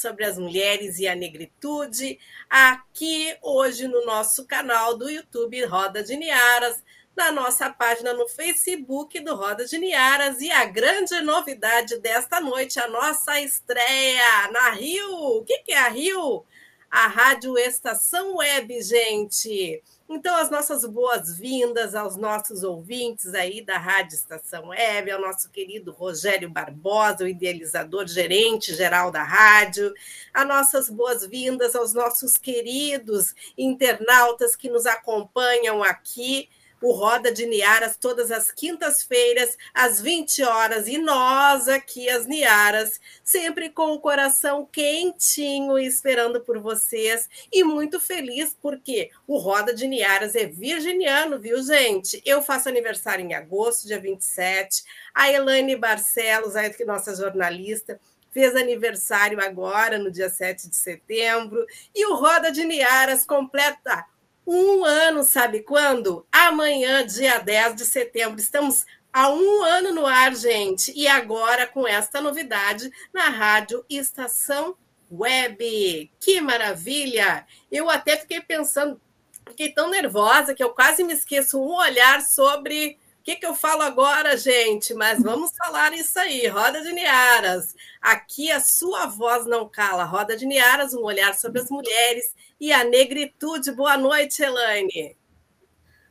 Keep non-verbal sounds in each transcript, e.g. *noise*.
Sobre as mulheres e a negritude, aqui hoje no nosso canal do YouTube Roda de Niaras, na nossa página no Facebook do Roda de Niaras e a grande novidade desta noite, a nossa estreia na Rio. O que é a Rio? A Rádio Estação Web, gente. Então, as nossas boas-vindas aos nossos ouvintes aí da Rádio Estação Web, ao nosso querido Rogério Barbosa, o idealizador gerente geral da rádio, as nossas boas-vindas aos nossos queridos internautas que nos acompanham aqui o Roda de Niaras todas as quintas-feiras, às 20 horas, e nós aqui, as Niaras, sempre com o coração quentinho esperando por vocês e muito feliz porque o Roda de Niaras é virginiano, viu, gente? Eu faço aniversário em agosto, dia 27. A Elaine Barcelos, a nossa jornalista, fez aniversário agora, no dia 7 de setembro, e o Roda de Niaras completa um ano, sabe quando? Amanhã, dia 10 de setembro. Estamos há um ano no ar, gente. E agora com esta novidade na Rádio Estação Web. Que maravilha! Eu até fiquei pensando, fiquei tão nervosa que eu quase me esqueço um olhar sobre que, que eu falo agora, gente? Mas vamos falar isso aí. Roda de Niaras. Aqui a sua voz não cala. Roda de Niaras, um olhar sobre as mulheres e a negritude. Boa noite, Elaine.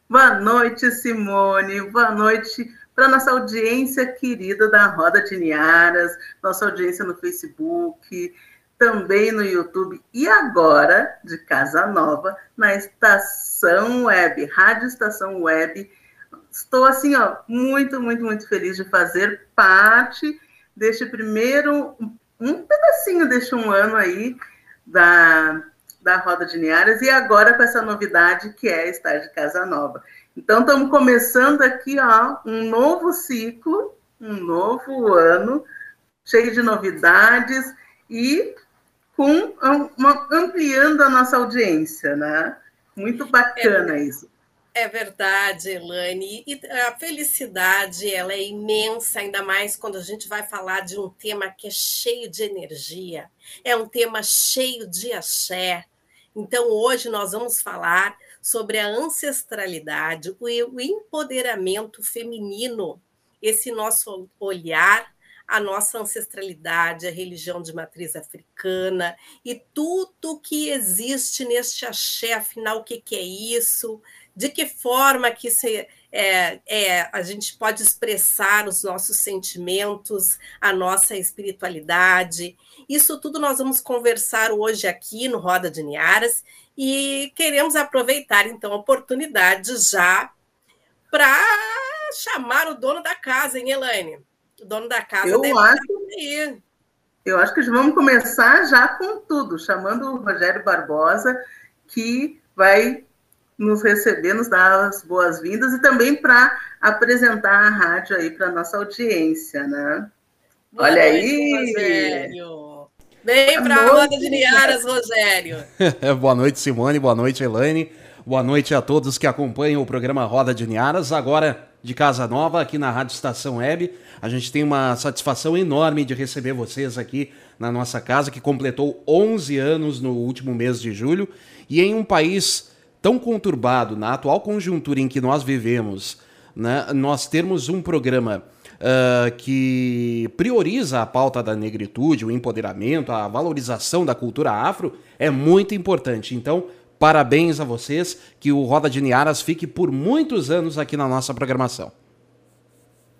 Boa noite, Simone. Boa noite para nossa audiência querida da Roda de Niaras, nossa audiência no Facebook, também no YouTube e agora de Casa Nova na Estação Web, Rádio Estação Web Estou assim, ó, muito, muito, muito feliz de fazer parte deste primeiro, um pedacinho deste um ano aí da, da Roda de Niaras e agora com essa novidade que é estar de casa nova. Então, estamos começando aqui, ó, um novo ciclo, um novo ano, cheio de novidades e com uma, ampliando a nossa audiência, né? Muito bacana é. isso. É verdade, Elane. E a felicidade ela é imensa, ainda mais quando a gente vai falar de um tema que é cheio de energia, é um tema cheio de axé. Então, hoje nós vamos falar sobre a ancestralidade, o empoderamento feminino, esse nosso olhar a nossa ancestralidade, a religião de matriz africana e tudo que existe neste axé, afinal, o que, é isso? De que forma que é, é, a gente pode expressar os nossos sentimentos, a nossa espiritualidade. Isso tudo nós vamos conversar hoje aqui no Roda de Niaras e queremos aproveitar então a oportunidade já para chamar o dono da casa, hein, Elaine? O dono da casa eu acho, Eu acho que vamos começar já com tudo, chamando o Rogério Barbosa, que vai nos receber, nos dar as boas-vindas e também para apresentar a rádio aí para a nossa audiência, né? Boa Olha noite, aí! Rogério! Vem para a roda de Niaras, Rogério! *laughs* boa noite, Simone, boa noite, Elaine. Boa noite a todos que acompanham o programa Roda de Niaras, agora de Casa Nova, aqui na Rádio Estação Web. A gente tem uma satisfação enorme de receber vocês aqui na nossa casa, que completou 11 anos no último mês de julho. E em um país tão conturbado, na atual conjuntura em que nós vivemos, né, nós termos um programa uh, que prioriza a pauta da negritude, o empoderamento, a valorização da cultura afro, é muito importante. Então, parabéns a vocês, que o Roda de Niaras fique por muitos anos aqui na nossa programação.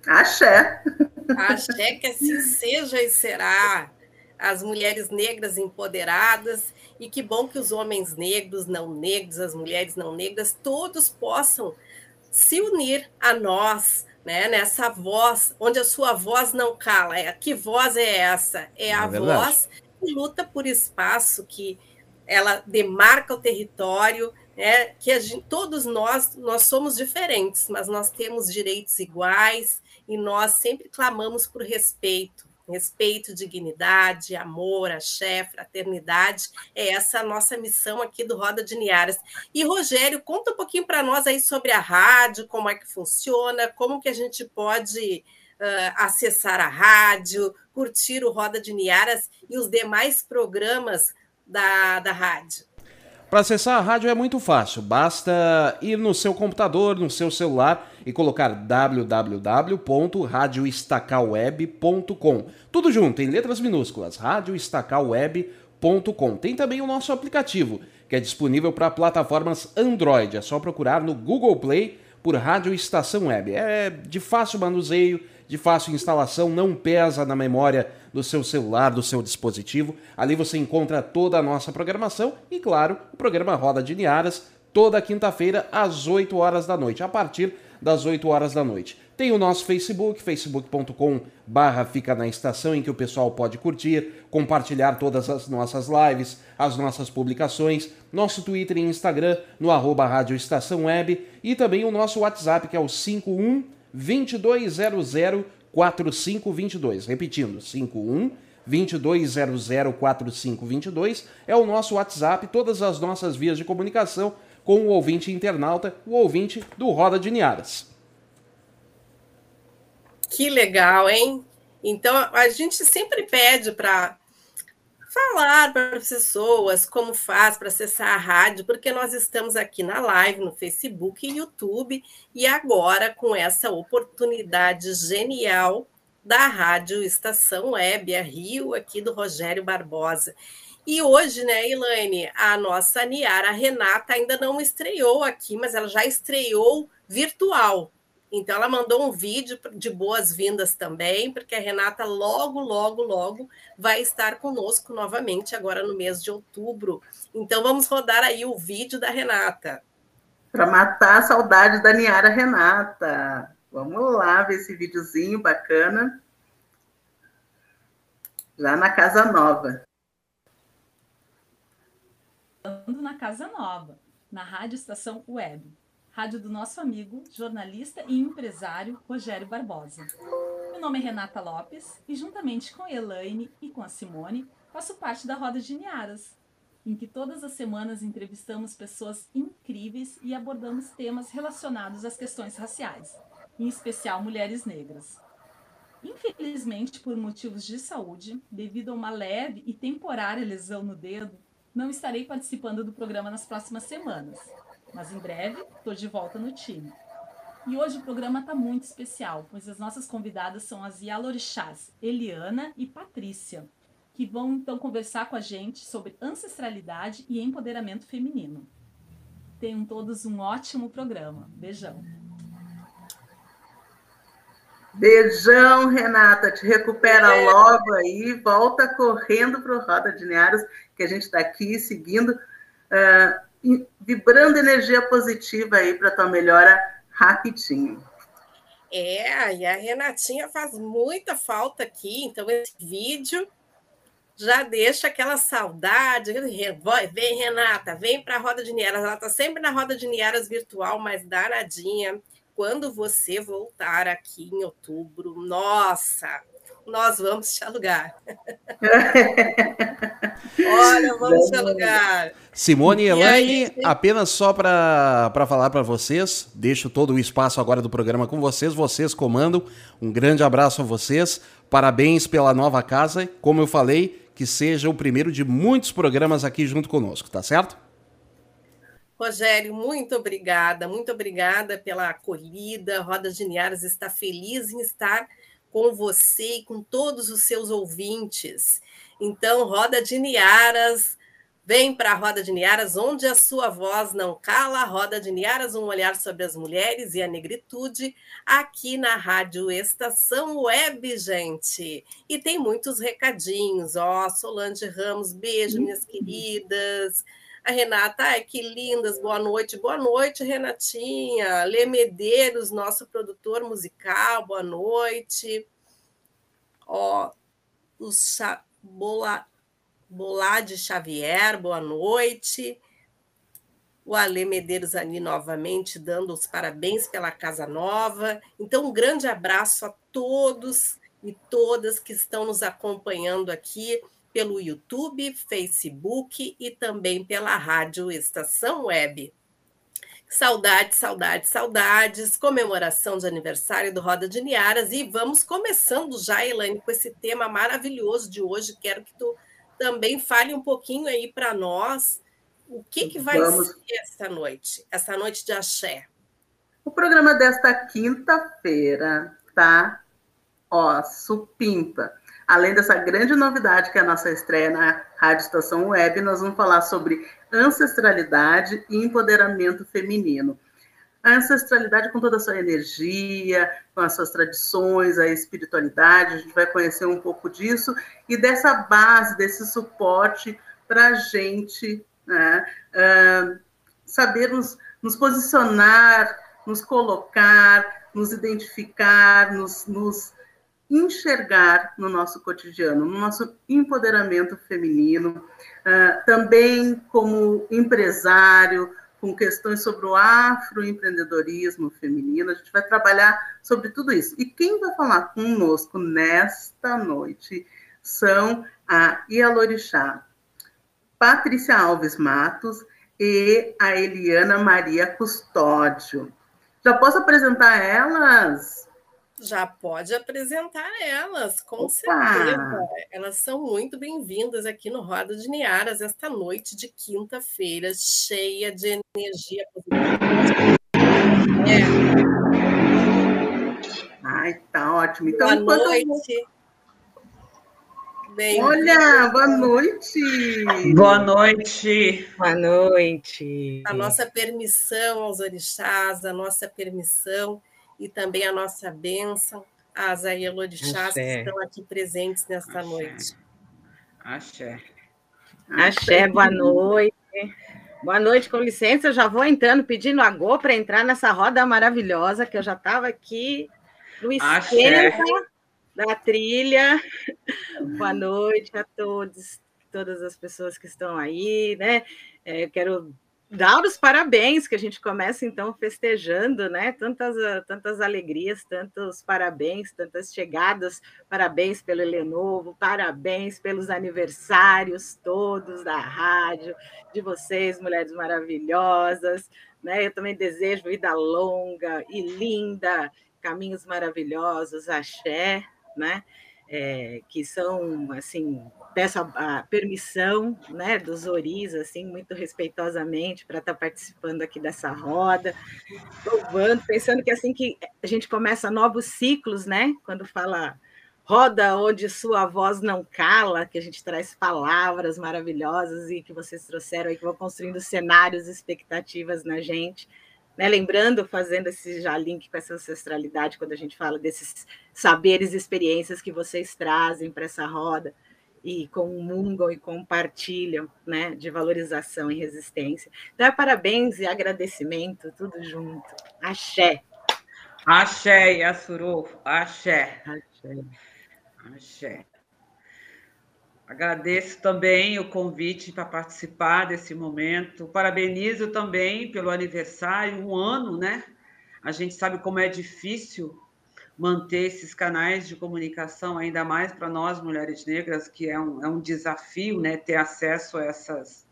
Axé. Axé que assim seja e será. As mulheres negras empoderadas e que bom que os homens negros, não negros, as mulheres não negras, todos possam se unir a nós, né, nessa voz, onde a sua voz não cala. É, que voz é essa? É a é voz que luta por espaço, que ela demarca o território, né, que gente, todos nós nós somos diferentes, mas nós temos direitos iguais e nós sempre clamamos por respeito, respeito, dignidade, amor, axé, fraternidade. É essa a nossa missão aqui do Roda de Niaras. E Rogério, conta um pouquinho para nós aí sobre a rádio, como é que funciona, como que a gente pode uh, acessar a rádio, curtir o Roda de Niaras e os demais programas da, da rádio. Para acessar a rádio é muito fácil, basta ir no seu computador, no seu celular e colocar www.radioestacalweb.com. Tudo junto, em letras minúsculas, radioestacalweb.com. Tem também o nosso aplicativo, que é disponível para plataformas Android. É só procurar no Google Play por Rádio Estação Web. É de fácil manuseio, de fácil instalação, não pesa na memória do seu celular, do seu dispositivo. Ali você encontra toda a nossa programação e, claro, o programa Roda de Niaras, toda quinta-feira às 8 horas da noite, a partir das 8 horas da noite. Tem o nosso Facebook, facebook.com barra fica na estação, em que o pessoal pode curtir, compartilhar todas as nossas lives, as nossas publicações, nosso Twitter e Instagram no arroba Rádio Estação Web e também o nosso WhatsApp, que é o 51 2200 4522. Repetindo, 51 22004522 é o nosso WhatsApp, todas as nossas vias de comunicação com o ouvinte internauta, o ouvinte do Roda de Niaras. Que legal, hein? Então a gente sempre pede para falar para as pessoas como faz para acessar a rádio, porque nós estamos aqui na live, no Facebook e YouTube, e agora com essa oportunidade genial da Rádio Estação Web, a Rio, aqui do Rogério Barbosa. E hoje, né, Elaine, a nossa Niara Renata ainda não estreou aqui, mas ela já estreou virtual. Então, ela mandou um vídeo de boas-vindas também, porque a Renata logo, logo, logo vai estar conosco novamente agora no mês de outubro. Então, vamos rodar aí o vídeo da Renata. Para matar a saudade da Niara Renata. Vamos lá ver esse videozinho bacana. Já na Casa Nova. Na Casa Nova, na Rádio Estação Web rádio do nosso amigo, jornalista e empresário Rogério Barbosa. Meu nome é Renata Lopes e, juntamente com Elaine e com a Simone, faço parte da Roda de Niaras. em que todas as semanas entrevistamos pessoas incríveis e abordamos temas relacionados às questões raciais, em especial mulheres negras. Infelizmente, por motivos de saúde, devido a uma leve e temporária lesão no dedo, não estarei participando do programa nas próximas semanas, mas em breve estou de volta no time. E hoje o programa está muito especial, pois as nossas convidadas são as Yalorixás, Eliana e Patrícia, que vão então conversar com a gente sobre ancestralidade e empoderamento feminino. Tenham todos um ótimo programa. Beijão. Beijão, Renata. Te recupera é. logo aí. Volta correndo para o Roda de Nearos, que a gente está aqui seguindo, uh, vibrando energia positiva aí para tua melhora rapidinho. É, e a Renatinha faz muita falta aqui, então esse vídeo já deixa aquela saudade. Vem, Renata, vem para a Roda de Nieras. Ela está sempre na Roda de Nieras virtual, mas danadinha. Quando você voltar aqui em outubro, nossa, nós vamos te alugar. *laughs* Olha, vamos te alugar. Simone e Elaine, aí, apenas só para falar para vocês, deixo todo o espaço agora do programa com vocês, vocês comandam. Um grande abraço a vocês, parabéns pela nova casa. Como eu falei, que seja o primeiro de muitos programas aqui junto conosco, tá certo? Rogério, muito obrigada, muito obrigada pela acolhida. Roda de Niaras está feliz em estar com você e com todos os seus ouvintes. Então, Roda de Niaras, vem para a Roda de Niaras, onde a sua voz não cala. Roda de Niaras, um olhar sobre as mulheres e a negritude, aqui na Rádio Estação Web, gente. E tem muitos recadinhos, ó, Solange Ramos, beijo, minhas queridas. A Renata, ai, que lindas, boa noite. Boa noite, Renatinha. Lê Medeiros, nosso produtor musical, boa noite. Ó, o Cha... Bola... Xavier, boa noite. O Ale Medeiros ali novamente dando os parabéns pela casa nova. Então, um grande abraço a todos e todas que estão nos acompanhando aqui pelo YouTube, Facebook e também pela Rádio Estação Web. Saudades, saudades, saudades, comemoração de aniversário do Roda de Niaras e vamos começando já, Elaine, com esse tema maravilhoso de hoje. Quero que tu também fale um pouquinho aí para nós o que, que vai vamos. ser essa noite, essa noite de axé. O programa desta quinta-feira tá, ó, supimpa. Além dessa grande novidade que é a nossa estreia na Rádio Estação Web, nós vamos falar sobre ancestralidade e empoderamento feminino. A ancestralidade com toda a sua energia, com as suas tradições, a espiritualidade, a gente vai conhecer um pouco disso e dessa base, desse suporte para a gente né, uh, saber nos, nos, posicionar, nos colocar, nos identificar, nos, nos enxergar no nosso cotidiano, no nosso empoderamento feminino, uh, também como empresário, com questões sobre o afroempreendedorismo feminino. A gente vai trabalhar sobre tudo isso. E quem vai falar conosco nesta noite são a Ialorixá, Patrícia Alves Matos e a Eliana Maria Custódio. Já posso apresentar elas? Já pode apresentar elas, com Opa! certeza. Elas são muito bem-vindas aqui no Roda de Niaras esta noite de quinta-feira, cheia de energia positiva. É. Ai, tá ótimo. Então, boa noite. Bem Olha, boa noite. Boa noite. Boa noite. A nossa permissão aos orixás, a nossa permissão e também a nossa bênção às Aielorixás que estão aqui presentes nesta Axé. noite. Axé. Axé, boa noite. Boa noite, com licença, eu já vou entrando, pedindo a Go para entrar nessa roda maravilhosa, que eu já estava aqui no esquenta da trilha. Boa noite a todos, todas as pessoas que estão aí, né? É, eu quero dar os parabéns, que a gente começa então festejando, né? Tantas, tantas alegrias, tantos parabéns, tantas chegadas, parabéns pelo Lenovo, parabéns pelos aniversários todos da rádio, de vocês, mulheres maravilhosas, né? Eu também desejo vida longa e linda, caminhos maravilhosos, axé, né? É, que são assim peço a, a, permissão né, dos Oris, assim, muito respeitosamente, para estar tá participando aqui dessa roda, louvando, pensando que assim que a gente começa novos ciclos, né? Quando fala roda onde sua voz não cala, que a gente traz palavras maravilhosas e que vocês trouxeram aí, que vão construindo cenários, expectativas na gente. Né, lembrando, fazendo esse já link com essa ancestralidade, quando a gente fala desses saberes e experiências que vocês trazem para essa roda, e comungam e compartilham, né, de valorização e resistência. Então, é parabéns e agradecimento, tudo junto. Axé. Axé, Yassuru, axé. Axé. Axé. Agradeço também o convite para participar desse momento. Parabenizo também pelo aniversário, um ano, né? A gente sabe como é difícil manter esses canais de comunicação, ainda mais para nós, mulheres negras, que é um, é um desafio né, ter acesso a essas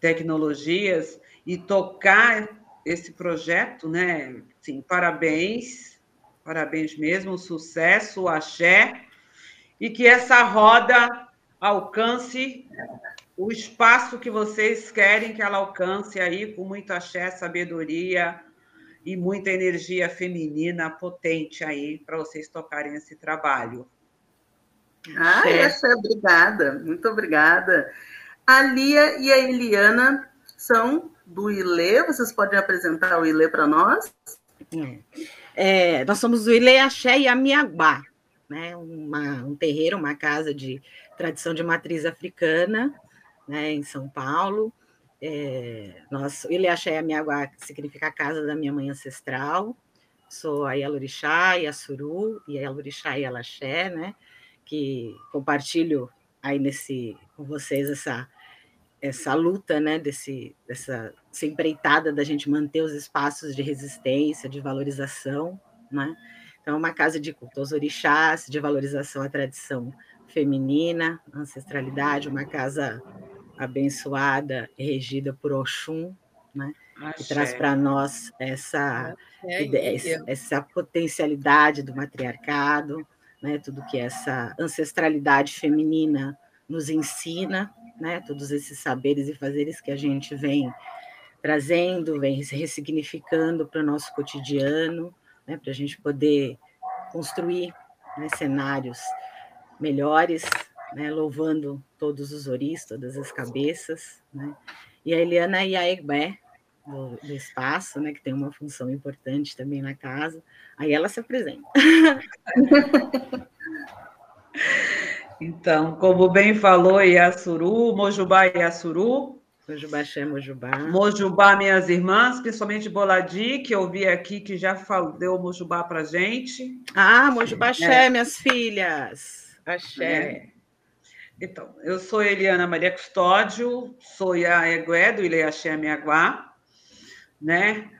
tecnologias e tocar esse projeto, né? Sim, parabéns, parabéns mesmo, sucesso, axé, e que essa roda alcance o espaço que vocês querem que ela alcance aí, com muito axé, sabedoria, e muita energia feminina potente aí para vocês tocarem esse trabalho. Ah, essa é obrigada, muito obrigada. A Lia e a Eliana são do ILE, vocês podem apresentar o ILE para nós? É, nós somos do ILE Axé e Amiagbá, né? Uma, um terreiro, uma casa de tradição de matriz africana, né, em São Paulo. É, nós, Ilhaxé Amiaguá significa a casa da minha mãe ancestral. Sou a Yalorixá, Yassuru, e a Yalorixá e Alaxé, né? Que compartilho aí nesse, com vocês essa, essa luta, né? Desse, dessa, dessa empreitada da gente manter os espaços de resistência, de valorização, né? Então, é uma casa de culto orixás, de valorização à tradição feminina, ancestralidade, uma casa abençoada, regida por Oxum, né? que traz para nós essa, essa potencialidade do matriarcado, né? tudo que essa ancestralidade feminina nos ensina, né? todos esses saberes e fazeres que a gente vem trazendo, vem ressignificando para o nosso cotidiano, né? para a gente poder construir né? cenários melhores né, louvando todos os oris, todas as cabeças, né? E a Eliana e a Egbé, do, do, espaço, né, que tem uma função importante também na casa. Aí ela se apresenta. *laughs* então, como bem falou Iassuru, Mojubá e Iassuru. Mojubá Xé, Mojubá. Mojubá, minhas irmãs, principalmente Boladi, que eu vi aqui que já falou, deu Mojubá para gente. Ah, Mojubá Xé, é. minhas filhas. Axé. É. Então, eu sou Eliana Maria Custódio, sou a Egué do Ileaxé Aguá, né?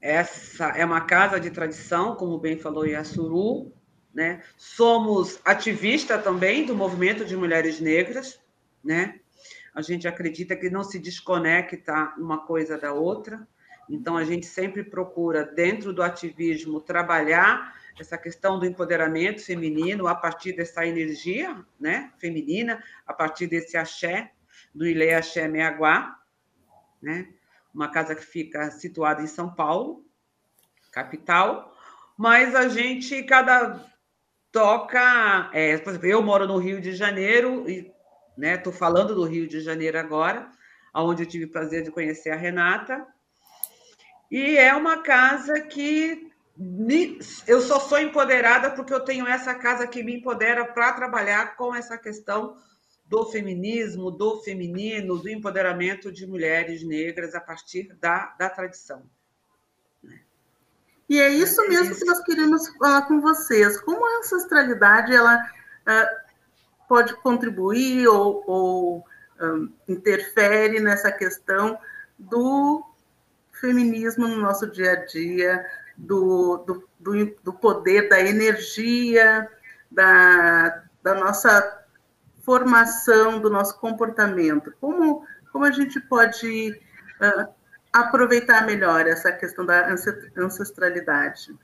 Essa é uma casa de tradição, como bem falou Yassuru, né? Somos ativista também do movimento de mulheres negras, né? A gente acredita que não se desconecta uma coisa da outra, então a gente sempre procura dentro do ativismo trabalhar essa questão do empoderamento feminino a partir dessa energia né, feminina, a partir desse axé, do Ile Axé Meaguá, né, uma casa que fica situada em São Paulo, capital, mas a gente cada toca, é, por exemplo, eu moro no Rio de Janeiro e né, falando do Rio de Janeiro agora, onde eu tive o prazer de conhecer a Renata, e é uma casa que eu só sou empoderada porque eu tenho essa casa que me empodera para trabalhar com essa questão do feminismo, do feminino, do empoderamento de mulheres negras a partir da, da tradição. E é isso é mesmo que nós queremos falar com vocês. Como a ancestralidade ela uh, pode contribuir ou, ou um, interfere nessa questão do feminismo no nosso dia a dia, do, do, do, do poder, da energia, da, da nossa formação, do nosso comportamento. Como, como a gente pode uh, aproveitar melhor essa questão da ancestralidade?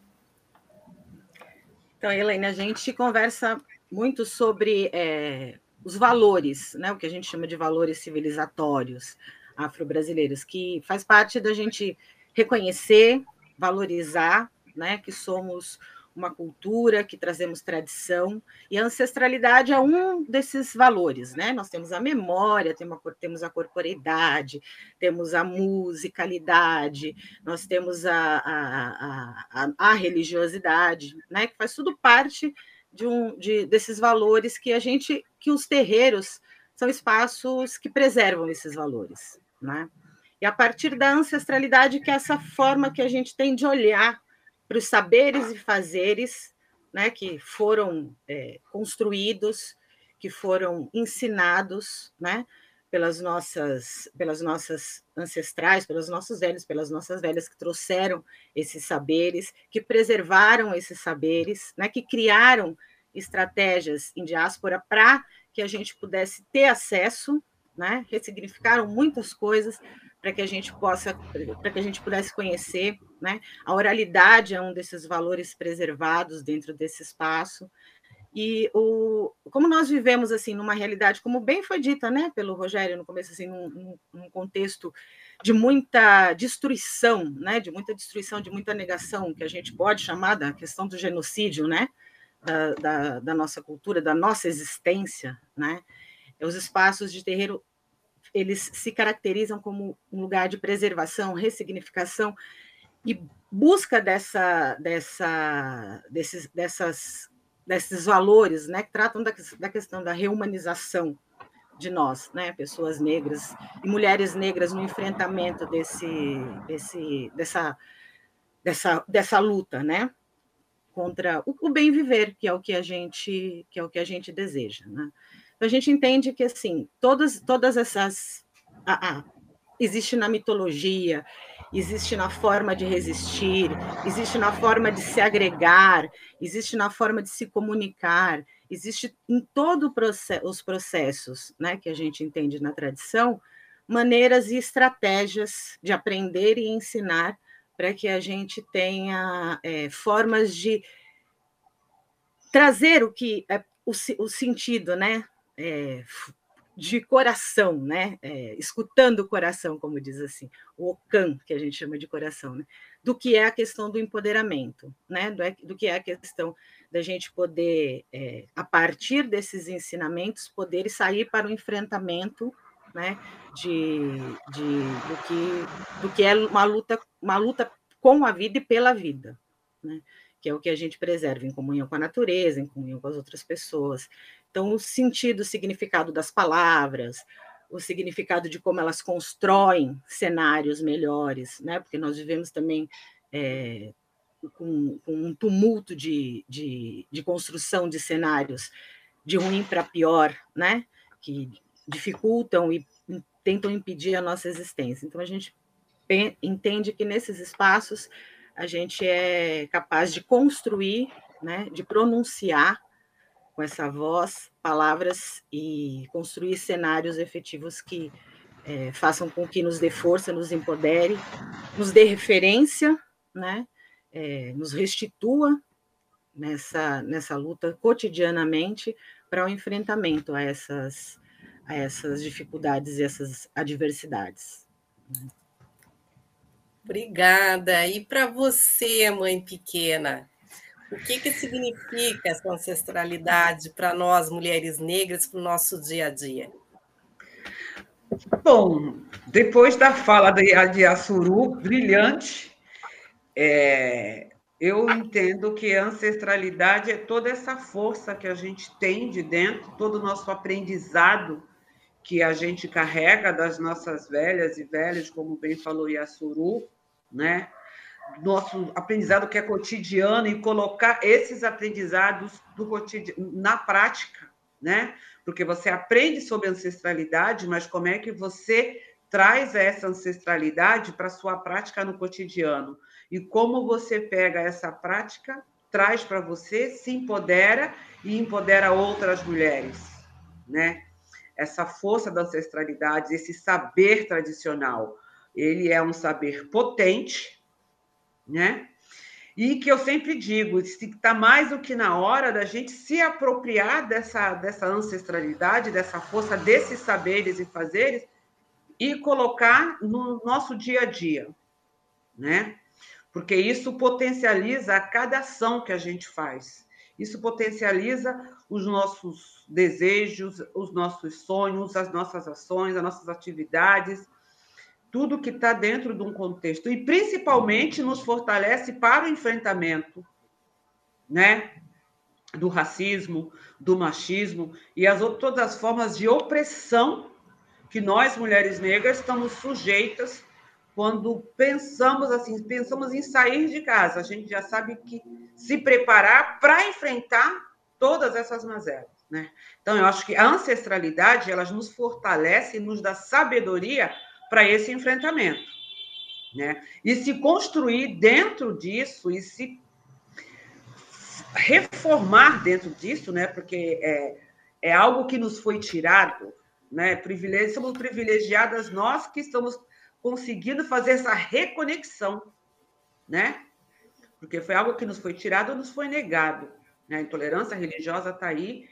Então, Helene, a gente conversa muito sobre é, os valores, né, o que a gente chama de valores civilizatórios afro-brasileiros, que faz parte da gente reconhecer, valorizar, né, que somos uma cultura, que trazemos tradição, e a ancestralidade é um desses valores, né? Nós temos a memória, temos a corporeidade, temos a musicalidade, nós temos a, a, a, a religiosidade, né? Que faz tudo parte de um de, desses valores que a gente, que os terreiros são espaços que preservam esses valores, né? E a partir da ancestralidade, que é essa forma que a gente tem de olhar para os saberes e fazeres né, que foram é, construídos, que foram ensinados né, pelas, nossas, pelas nossas ancestrais, pelos nossos velhos, pelas nossas velhas que trouxeram esses saberes, que preservaram esses saberes, né, que criaram estratégias em diáspora para que a gente pudesse ter acesso, né, ressignificaram muitas coisas para que a gente possa, para que a gente pudesse conhecer, né? A oralidade é um desses valores preservados dentro desse espaço. E o, como nós vivemos assim numa realidade, como bem foi dita, né, pelo Rogério no começo, assim, num, num contexto de muita destruição, né, de muita destruição, de muita negação, que a gente pode chamar da questão do genocídio, né, da, da, da nossa cultura, da nossa existência, né, os espaços de terreiro eles se caracterizam como um lugar de preservação, ressignificação e busca dessa, dessa, desses, dessas, desses valores, né, que tratam da, da questão da reumanização de nós, né, pessoas negras e mulheres negras no enfrentamento desse, desse, dessa, dessa, dessa luta, né, contra o, o bem viver, que é o que a gente, que é o que a gente deseja, né. Então, a gente entende que assim todas todas essas ah, ah, existe na mitologia, existe na forma de resistir, existe na forma de se agregar, existe na forma de se comunicar, existe em todos os processos, né, que a gente entende na tradição, maneiras e estratégias de aprender e ensinar para que a gente tenha é, formas de trazer o que é o, o sentido, né, é, de coração, né? É, escutando o coração, como diz assim, o Ocan, que a gente chama de coração, né? do que é a questão do empoderamento, né? do, é, do que é a questão da gente poder, é, a partir desses ensinamentos, poder sair para o enfrentamento né? de, de, do, que, do que é uma luta, uma luta com a vida e pela vida. Né? que é o que a gente preserva em comunhão com a natureza, em comunhão com as outras pessoas. Então, o sentido, o significado das palavras, o significado de como elas constroem cenários melhores, né? porque nós vivemos também é, com, com, um tumulto de, de, de, construção de cenários de ruim para pior, né? que dificultam e tentam impedir a nossa existência. Então, a gente entende que nesses espaços a gente é capaz de construir, né, de pronunciar com essa voz, palavras e construir cenários efetivos que é, façam com que nos dê força, nos empodere, nos dê referência, né? É, nos restitua nessa, nessa luta cotidianamente para o enfrentamento a essas, a essas dificuldades e essas adversidades. Obrigada. E para você, mãe pequena, o que, que significa essa ancestralidade para nós, mulheres negras, para o nosso dia a dia? Bom, depois da fala de Assuru, brilhante, é, eu entendo que a ancestralidade é toda essa força que a gente tem de dentro, todo o nosso aprendizado que a gente carrega das nossas velhas e velhos, como bem falou Yassuru, né? Nosso aprendizado que é cotidiano e colocar esses aprendizados do cotidiano na prática, né? Porque você aprende sobre ancestralidade, mas como é que você traz essa ancestralidade para sua prática no cotidiano. E como você pega essa prática, traz para você, se empodera e empodera outras mulheres, né? Essa força da ancestralidade, esse saber tradicional, ele é um saber potente, né? E que eu sempre digo, está mais do que na hora da gente se apropriar dessa, dessa ancestralidade, dessa força, desses saberes e fazeres e colocar no nosso dia a dia, né? Porque isso potencializa a cada ação que a gente faz. Isso potencializa os nossos desejos, os nossos sonhos, as nossas ações, as nossas atividades, tudo que está dentro de um contexto. E principalmente nos fortalece para o enfrentamento, né? Do racismo, do machismo e as todas as formas de opressão que nós, mulheres negras, estamos sujeitas quando pensamos assim, pensamos em sair de casa. A gente já sabe que se preparar para enfrentar todas essas mazelas, né? Então, eu acho que a ancestralidade, ela nos fortalece e nos dá sabedoria para esse enfrentamento, né? E se construir dentro disso e se reformar dentro disso, né? Porque é, é algo que nos foi tirado né? Privilégio, somos privilegiadas nós que estamos conseguindo fazer essa reconexão, né? Porque foi algo que nos foi tirado ou nos foi negado. Né? A intolerância religiosa está aí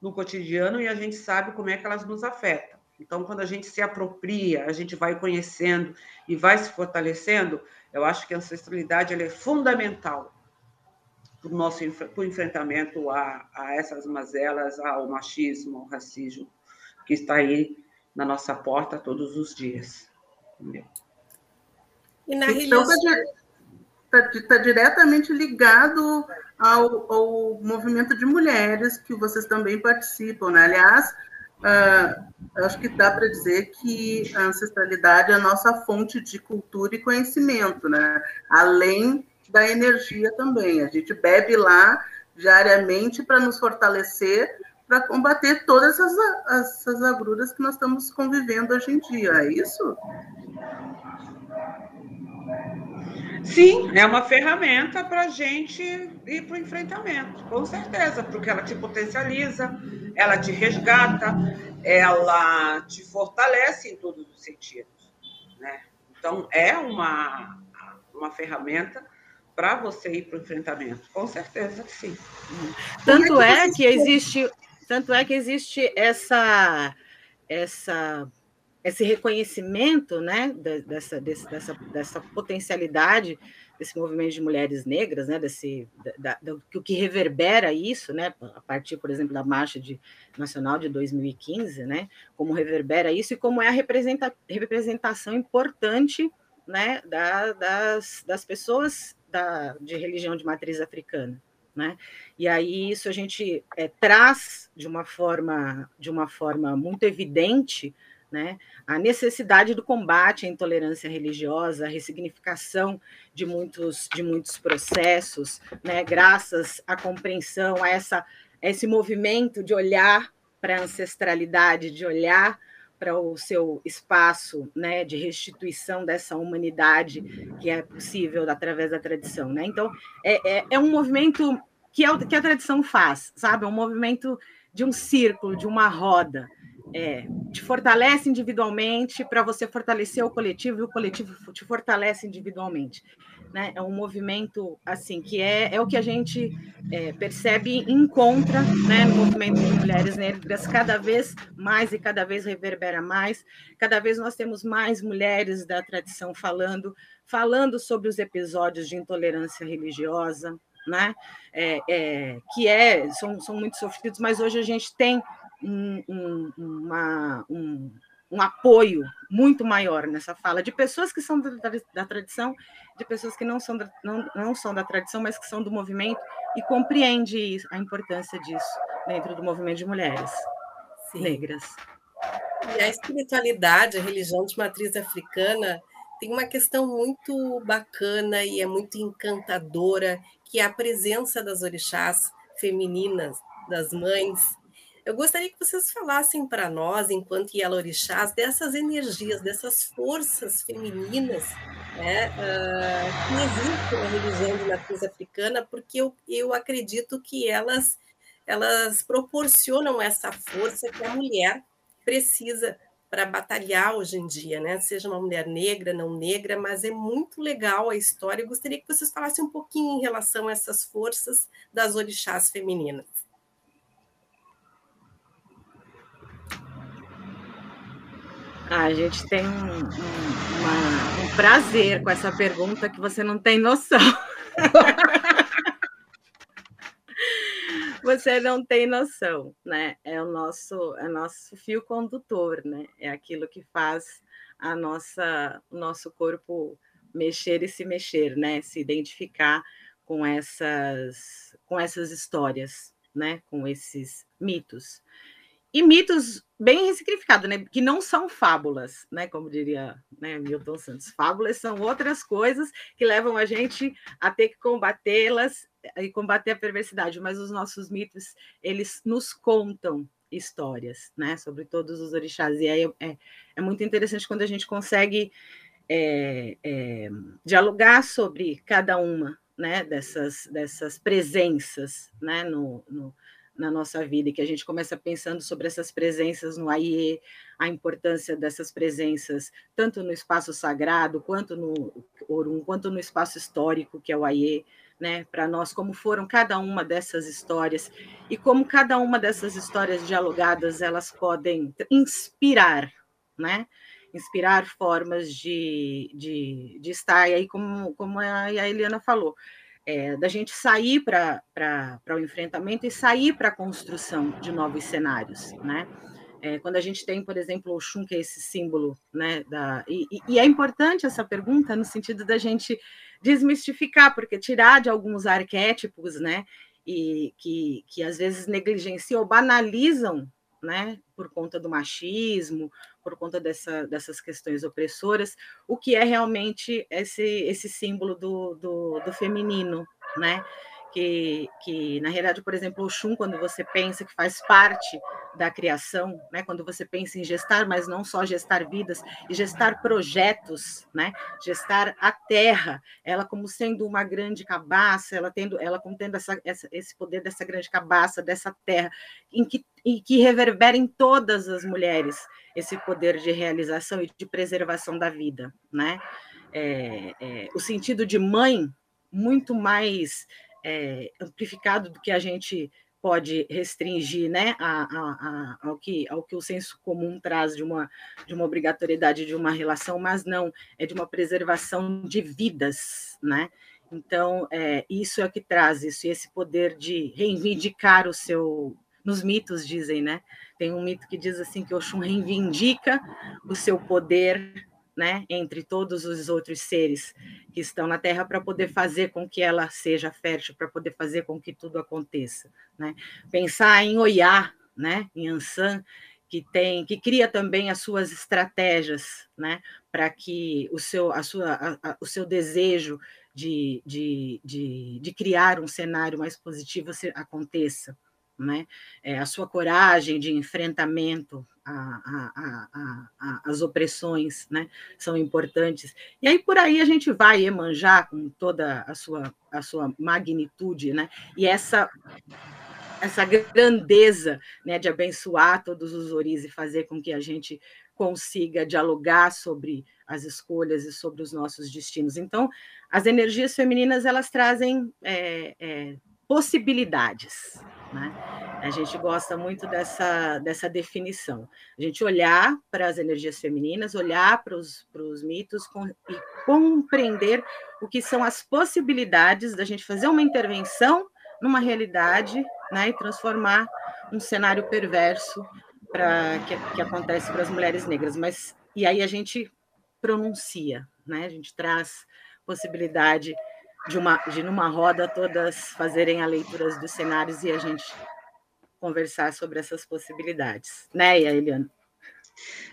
no cotidiano e a gente sabe como é que elas nos afetam. Então, quando a gente se apropria, a gente vai conhecendo e vai se fortalecendo, eu acho que a ancestralidade é fundamental para o nosso pro enfrentamento a, a essas mazelas, ao machismo, ao racismo que está aí na nossa porta todos os dias. Entendeu? E na então, está tá diretamente ligado ao, ao, movimento de mulheres que vocês também participam, né? Aliás, uh, acho que dá para dizer que a ancestralidade é a nossa fonte de cultura e conhecimento, né? Além da energia também. A gente bebe lá diariamente para nos fortalecer para combater todas essas, essas agruras que nós estamos convivendo hoje em dia, é isso? Sim, é uma ferramenta para a gente ir para o enfrentamento, com certeza, porque ela te potencializa, ela te resgata, ela te fortalece em todos os sentidos. Né? Então, é uma, uma ferramenta para você ir para o enfrentamento, com certeza sim. Tanto é que, é que existe tanto é que existe essa, essa, esse reconhecimento né, dessa, desse, dessa, dessa potencialidade desse movimento de mulheres negras, né, desse, da, da, o que reverbera isso, né, a partir, por exemplo, da Marcha de, Nacional de 2015, né, como reverbera isso e como é a representa, representação importante né, da, das, das pessoas da, de religião de matriz africana. Né? E aí isso a gente é, traz de uma forma de uma forma muito evidente né, a necessidade do combate à intolerância religiosa, a ressignificação de muitos, de muitos processos, né, graças à compreensão, a, essa, esse movimento de olhar para a ancestralidade, de olhar para o seu espaço né, de restituição dessa humanidade que é possível através da tradição. Né? Então, é, é, é um movimento que, é o, que a tradição faz, sabe? É um movimento de um círculo, de uma roda. É, te fortalece individualmente para você fortalecer o coletivo e o coletivo te fortalece individualmente. Né? É um movimento assim que é, é o que a gente é, percebe e encontra né, no movimento de mulheres negras cada vez mais e cada vez reverbera mais. Cada vez nós temos mais mulheres da tradição falando, falando sobre os episódios de intolerância religiosa, né? É, é, que é, são, são muito sofridos, mas hoje a gente tem um, um, uma, um, um apoio muito maior nessa fala de pessoas que são da, da tradição, de pessoas que não são da, não, não são da tradição, mas que são do movimento e compreende a importância disso dentro do movimento de mulheres Sim. negras. E a espiritualidade, a religião de matriz africana tem uma questão muito bacana e é muito encantadora, que é a presença das orixás femininas, das mães, Eu gostaria que vocês falassem para nós, enquanto Yalorixás, dessas energias, dessas forças femininas né, uh, que existem na religião de matriz africana, porque eu, eu acredito que elas, elas proporcionam essa força que a mulher precisa para batalhar hoje em dia, né? Seja uma mulher negra, não negra, mas é muito legal a história. Eu gostaria que vocês falassem um pouquinho em relação a essas forças das orixás femininas. Ah, a gente tem um, um, uma, um prazer com essa pergunta que você não tem noção. você não tem noção, né? É o nosso, é nosso fio condutor, né? É aquilo que faz a nossa, o nosso corpo mexer e se mexer, né? Se identificar com essas, com essas histórias, né? Com esses mitos e mitos bem ressignificados, né? Que não são fábulas, né? Como diria né, Milton Santos. Fábulas são outras coisas que levam a gente a ter que combatê-las e combater a perversidade. Mas os nossos mitos, eles nos contam histórias, né? Sobre todos os orixás. E aí é, é muito interessante quando a gente consegue é, é, dialogar sobre cada uma né, dessas, dessas presenças né, no, no na nossa vida e que a gente começa pensando sobre essas presenças no AIE, a importância dessas presenças, tanto no espaço sagrado, quanto no Orum, quanto no espaço histórico, que é o AIE, né, para nós, como foram cada uma dessas histórias e como cada uma dessas histórias dialogadas elas podem inspirar, né? Inspirar formas de, de, de estar, e aí, como, como a Eliana falou, é, da gente sair para o enfrentamento e sair para a construção de novos cenários, né? É, quando a gente tem, por exemplo, o Xun, que é esse símbolo, né? Da, e, e, é importante essa pergunta no sentido da gente desmistificar, porque tirar de alguns arquétipos, né? E que, que às vezes negligenciam ou banalizam né, por conta do machismo, por conta dessa, dessas questões opressoras, o que é realmente esse, esse símbolo do, do, do feminino, né? que, que, na realidade, por exemplo, o Xum, quando você pensa que faz parte da criação, né? quando você pensa em gestar, mas não só gestar vidas, e gestar projetos, né? gestar a terra, ela como sendo uma grande cabaça, ela tendo, ela como tendo essa, essa, esse poder dessa grande cabaça, dessa terra, em que, em que reverbera em todas as mulheres esse poder de realização e de preservação da vida. Né? É, é, o sentido de mãe muito mais é, amplificado do que a gente pode restringir né, a, a, a, ao, que, ao que o senso comum traz de uma, de uma obrigatoriedade de uma relação, mas não, é de uma preservação de vidas, né? Então, é, isso é o que traz isso, e esse poder de reivindicar o seu. Nos mitos dizem, né? Tem um mito que diz assim que Oxum reivindica o seu poder né, entre todos os outros seres que estão na Terra para poder fazer com que ela seja fértil, para poder fazer com que tudo aconteça, né? Pensar em Oiá, né, em Ansan, que tem, que cria também as suas estratégias, né, para que o seu, a sua, a, a, o seu desejo de, de, de, de criar um cenário mais positivo aconteça, né? É, a sua coragem de enfrentamento às opressões né? são importantes. E aí por aí a gente vai emanjar com toda a sua, a sua magnitude, né? e essa essa grandeza né, de abençoar todos os oris e fazer com que a gente consiga dialogar sobre as escolhas e sobre os nossos destinos. Então, as energias femininas elas trazem é, é, possibilidades. Né? A gente gosta muito dessa, dessa definição. A gente olhar para as energias femininas, olhar para os, mitos com, e compreender o que são as possibilidades da gente fazer uma intervenção numa realidade né, e transformar um cenário perverso para que, que acontece para as mulheres negras. Mas e aí a gente pronuncia, né? A gente traz possibilidade de uma de numa roda todas fazerem a leitura dos cenários e a gente conversar sobre essas possibilidades, né, Eliana?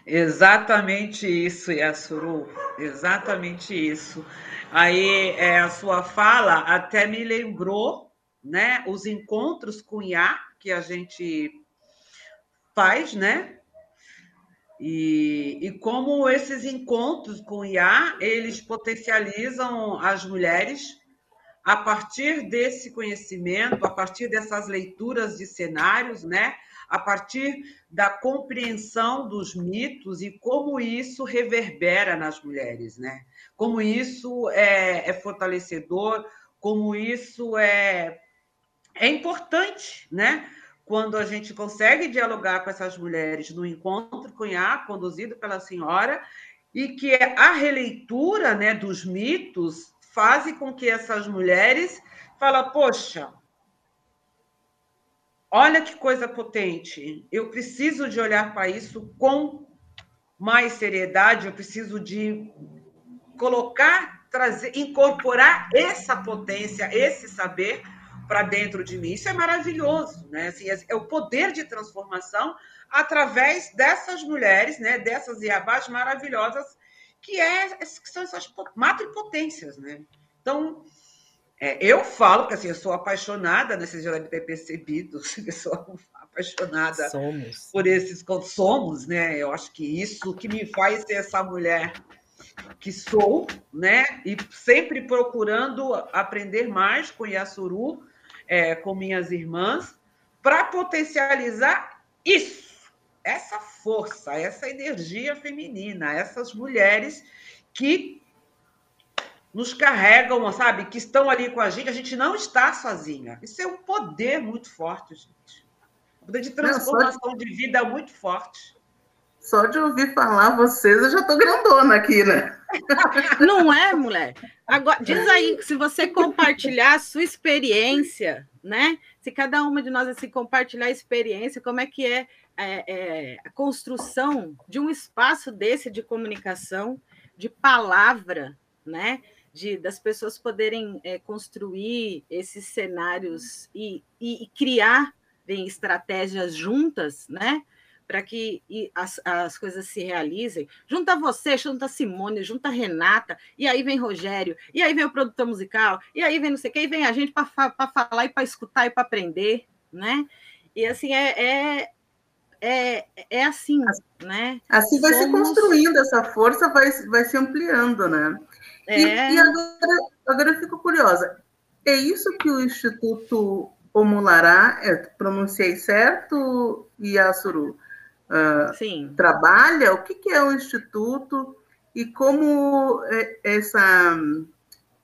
Exatamente isso, Yasuru, exatamente isso. Aí é, a sua fala até me lembrou, né, os encontros com Iá que a gente faz, né? E, e como esses encontros com IA, eles potencializam as mulheres a partir desse conhecimento, a partir dessas leituras de cenários, né? a partir da compreensão dos mitos e como isso reverbera nas mulheres, né? como isso é, é fortalecedor, como isso é, é importante, né? quando a gente consegue dialogar com essas mulheres no encontro IA, conduzido pela senhora, e que a releitura né, dos mitos faz com que essas mulheres falem, poxa, olha que coisa potente, eu preciso de olhar para isso com mais seriedade, eu preciso de colocar, trazer, incorporar essa potência, esse saber para dentro de mim. Isso é maravilhoso, né? Assim, é, é o poder de transformação através dessas mulheres, né? Dessas iabás maravilhosas que, é, que são essas matripotências, né? Então, é, eu falo que assim, eu sou apaixonada, né? Vocês já devem ter percebido, eu sou apaixonada somos. por esses somos, né? Eu acho que isso que me faz ser essa mulher que sou, né? E sempre procurando aprender mais com Yasuru, é, com minhas irmãs para potencializar isso, essa força, essa energia feminina, essas mulheres que nos carregam, sabe, que estão ali com a gente, a gente não está sozinha. Isso é um poder muito forte, gente. Um poder de transformação de... de vida muito forte. Só de ouvir falar vocês, eu já estou grandona aqui, né? *laughs* Não é, mulher? Agora, diz aí, se você compartilhar a sua experiência, né? Se cada uma de nós assim, compartilhar a experiência, como é que é, é, é a construção de um espaço desse de comunicação, de palavra, né? De, das pessoas poderem é, construir esses cenários e, e, e criar estratégias juntas, né? para que as, as coisas se realizem. Junta você, junta Simone, junta Renata, e aí vem Rogério, e aí vem o produtor musical, e aí vem não sei o que, e vem a gente para falar e para escutar e para aprender, né? E assim, é, é, é, é assim, né? Assim vai Somos... se construindo, essa força vai, vai se ampliando, né? É... E, e agora, agora eu fico curiosa, é isso que o Instituto Omulará, é, pronunciei certo, Yasuru, uh, trabalha, o que, que é o Instituto? E como é essa,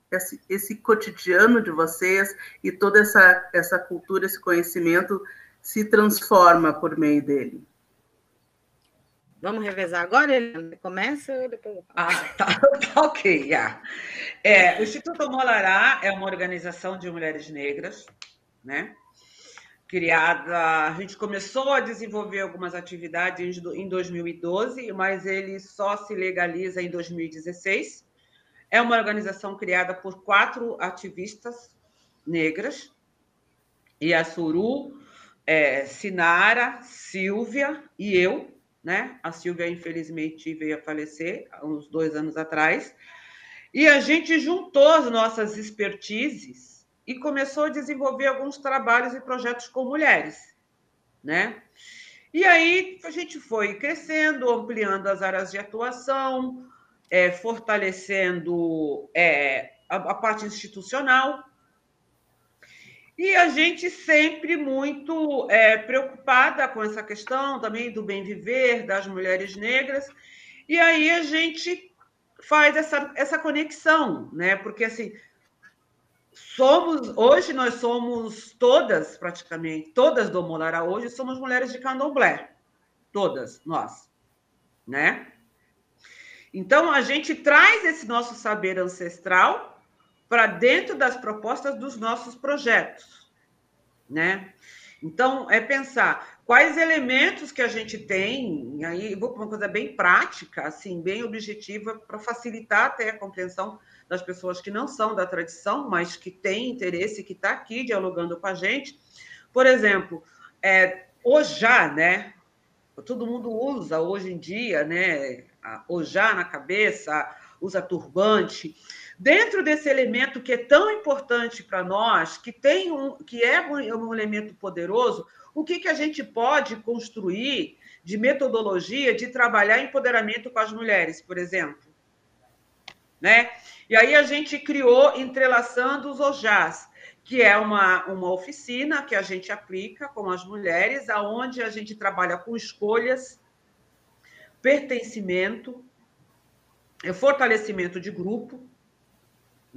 esse, esse cotidiano de vocês e toda essa, essa cultura, esse conhecimento se transforma por meio dele. Vamos revezar agora? Ele começa ou depois? Ah, tá, *laughs* tá ok. Yeah. É, o Instituto Molará é uma organização de mulheres negras, né? criada. A gente começou a desenvolver algumas atividades em 2012, mas ele só se legaliza em 2016. É uma organização criada por quatro ativistas negras, Iasuru, é, Sinara, Silvia e eu. Né? A Silvia, infelizmente, veio a falecer uns dois anos atrás. E a gente juntou as nossas expertises e começou a desenvolver alguns trabalhos e projetos com mulheres, né? E aí a gente foi crescendo, ampliando as áreas de atuação, é, fortalecendo é, a, a parte institucional. E a gente sempre muito é, preocupada com essa questão também do bem viver das mulheres negras. E aí a gente faz essa, essa conexão, né? Porque assim, somos hoje nós somos todas praticamente todas do Molará hoje somos mulheres de Candomblé todas nós né então a gente traz esse nosso saber ancestral para dentro das propostas dos nossos projetos né então é pensar quais elementos que a gente tem aí vou para uma coisa bem prática assim bem objetiva para facilitar até a compreensão das pessoas que não são da tradição, mas que têm interesse, que está aqui dialogando com a gente. Por exemplo, é, Ojá, né? Todo mundo usa hoje em dia, né? Ojá na cabeça, usa turbante. Dentro desse elemento que é tão importante para nós, que tem um, que é um elemento poderoso, o que, que a gente pode construir de metodologia de trabalhar empoderamento com as mulheres, por exemplo. Né? E aí a gente criou Entrelaçando os Ojás, que é uma, uma oficina que a gente aplica com as mulheres, aonde a gente trabalha com escolhas, pertencimento, é fortalecimento de grupo,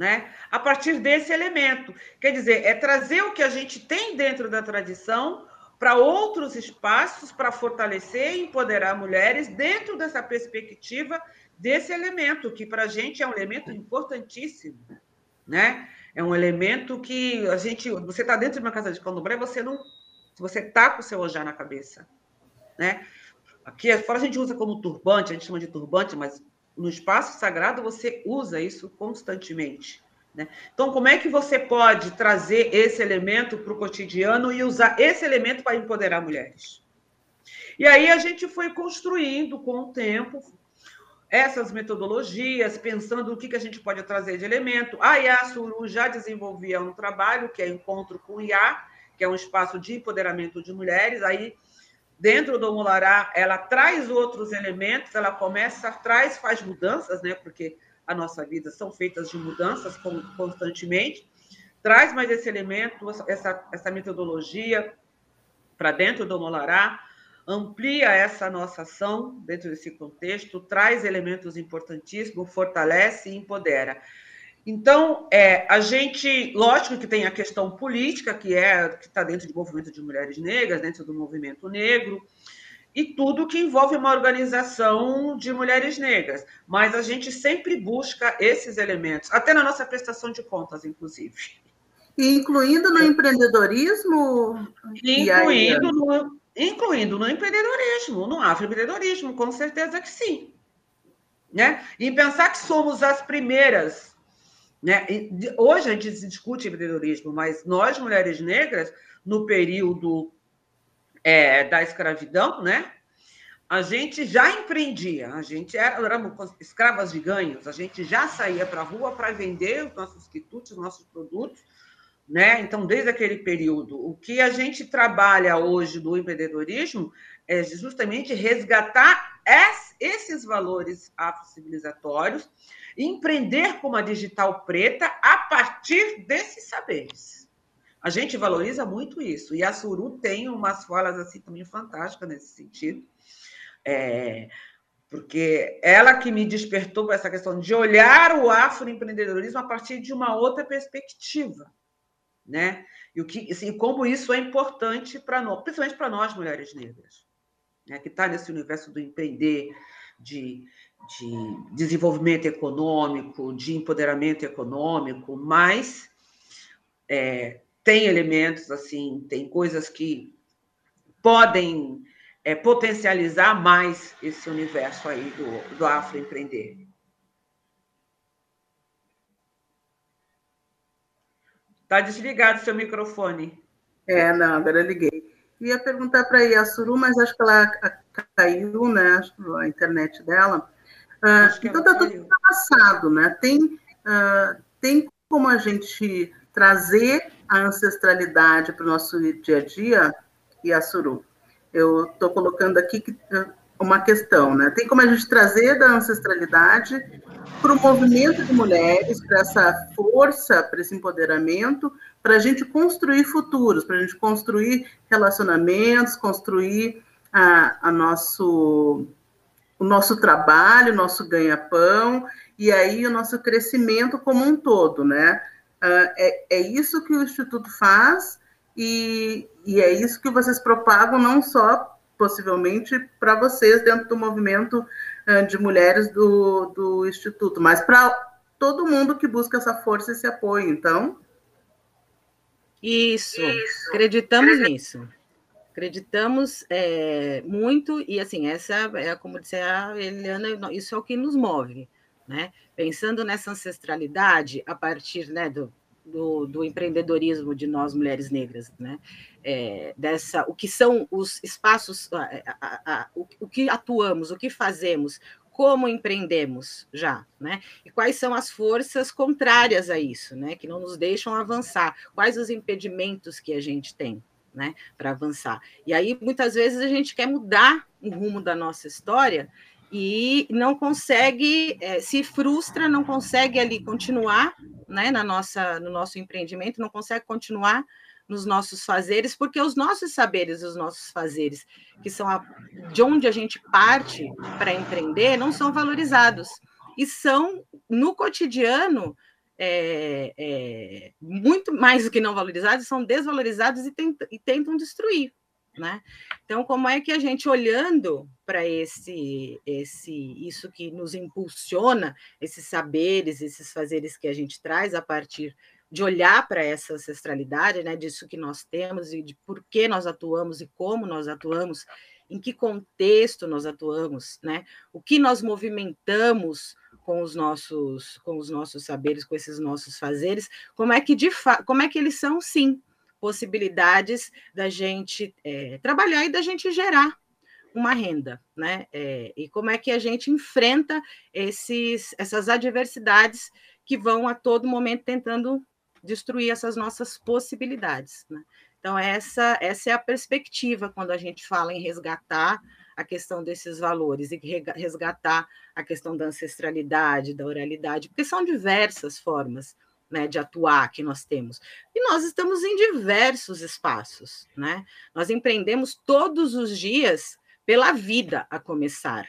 né? A partir desse elemento. Quer dizer, é trazer o que a gente tem dentro da tradição para outros espaços para fortalecer e empoderar mulheres dentro dessa perspectiva desse elemento, que para a gente é um elemento importantíssimo, né? É um elemento que a gente. Você está dentro de uma casa de candomblé, você não. Você está com o seu ojá na cabeça, né? Aqui fora a gente usa como turbante, a gente chama de turbante, mas no espaço sagrado você usa isso constantemente. Né? Então, como é que você pode trazer esse elemento para o cotidiano e usar esse elemento para empoderar mulheres? E aí a gente foi construindo com o tempo essas metodologias, pensando o que, que a gente pode trazer de elemento. A Yasuru já desenvolvia um trabalho que é Encontro com Iá, que é um espaço de empoderamento de mulheres. Aí dentro do Mulará, ela traz outros elementos, ela começa, traz, faz mudanças, né? Porque a nossa vida são feitas de mudanças constantemente, traz mais esse elemento, essa, essa metodologia para dentro do Mulará, amplia essa nossa ação dentro desse contexto, traz elementos importantíssimos, fortalece e empodera. Então, é, a gente, lógico que tem a questão política, que é que está dentro do movimento de mulheres negras, dentro do movimento negro, e tudo que envolve uma organização de mulheres negras. Mas a gente sempre busca esses elementos, até na nossa prestação de contas, inclusive. incluindo no empreendedorismo? Incluindo no, incluindo no empreendedorismo, no afroempreendedorismo, com certeza que sim. Né? E pensar que somos as primeiras né? Hoje a gente discute empreendedorismo, mas nós, mulheres negras, no período é, da escravidão, né? a gente já empreendia, a gente era, éramos escravas de ganhos, a gente já saía para a rua para vender os nossos quitutes, os nossos produtos, né? Então, desde aquele período, o que a gente trabalha hoje do empreendedorismo é justamente resgatar esses valores afro-civilizatórios empreender com a digital preta a partir desses saberes. A gente valoriza muito isso. E a Suru tem umas falas assim também fantásticas nesse sentido. É, porque ela que me despertou com essa questão de olhar o afroempreendedorismo a partir de uma outra perspectiva, né? E o que, assim, como isso é importante para nós, principalmente para nós mulheres negras, né? Que está nesse universo do empreender, de de desenvolvimento econômico, de empoderamento econômico, mas é, tem elementos assim, tem coisas que podem é, potencializar mais esse universo aí do, do afroempreender. Está desligado seu microfone. É, não, agora liguei. Ia perguntar para a Yasuru, mas acho que ela caiu, né? Acho a internet dela. Uh, então está tudo passado, né? Tem, uh, tem como a gente trazer a ancestralidade para o nosso dia a dia e a Suru. Eu estou colocando aqui que, uma questão, né? Tem como a gente trazer da ancestralidade para o movimento de mulheres, para essa força, para esse empoderamento, para a gente construir futuros, para a gente construir relacionamentos, construir a, a nosso o nosso trabalho, o nosso ganha-pão, e aí o nosso crescimento como um todo, né? Uh, é, é isso que o Instituto faz e, e é isso que vocês propagam, não só possivelmente para vocês dentro do movimento uh, de mulheres do, do Instituto, mas para todo mundo que busca essa força e esse apoio, então. Isso, isso. acreditamos nisso. Acreditamos é, muito, e assim, essa é como disse a Eliana, isso é o que nos move, né? Pensando nessa ancestralidade a partir né, do, do, do, empreendedorismo de nós mulheres negras, né? É, dessa, o que são os espaços, a, a, a, o, o, que atuamos, o que fazemos, como empreendemos já, né? E quais são as forças contrárias a isso, né? Que não nos deixam avançar, quais os impedimentos que a gente tem, né, para avançar. E aí, muitas vezes, a gente quer mudar o rumo da nossa história e não consegue, é, se frustra, não consegue ali continuar né, na nossa, no nosso empreendimento, não consegue continuar nos nossos fazeres, porque os nossos saberes, os nossos fazeres, que são a, de onde a gente parte para empreender, não são valorizados. E são, no cotidiano, é, é, muito mais do que não valorizados, são desvalorizados e, tent, e tentam destruir. Né? Então, como é que a gente, olhando para esse, esse, isso que nos impulsiona, esses saberes, esses fazeres que a gente traz a partir de olhar para essa ancestralidade, né, disso que nós temos e de por que nós atuamos e como nós atuamos, em que contexto nós atuamos, né, o que nós movimentamos com os nossos com os nossos saberes, com esses nossos fazeres, como é que de como é que eles são sim possibilidades da gente é, trabalhar e da gente gerar uma renda, né? É, e como é que a gente enfrenta esses, essas adversidades que vão a todo momento tentando destruir essas nossas possibilidades. Né? Então, essa, essa é a perspectiva quando a gente fala em resgatar a questão desses valores e resgatar a questão da ancestralidade, da oralidade, porque são diversas formas né, de atuar que nós temos. E nós estamos em diversos espaços. Né? Nós empreendemos todos os dias pela vida a começar.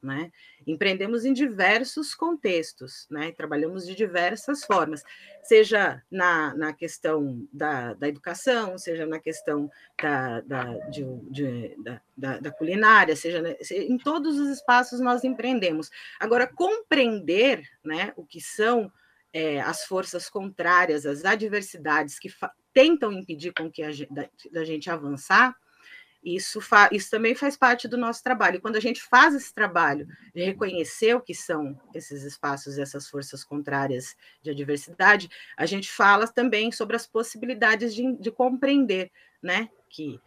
Né? Empreendemos em diversos contextos, né? trabalhamos de diversas formas, seja na, na questão da, da educação, seja na questão da, da, de, de, da, da, culinária, seja em todos os espaços nós empreendemos. Agora, compreender né, o que são é, as forças contrárias, as adversidades que tentam impedir com que a gente, da, da gente avançar, isso, isso também faz parte do nosso trabalho. Quando a gente faz esse trabalho de reconhecer o que são esses espaços, essas forças contrárias de adversidade, a gente fala também sobre as possibilidades de, de compreender, né, que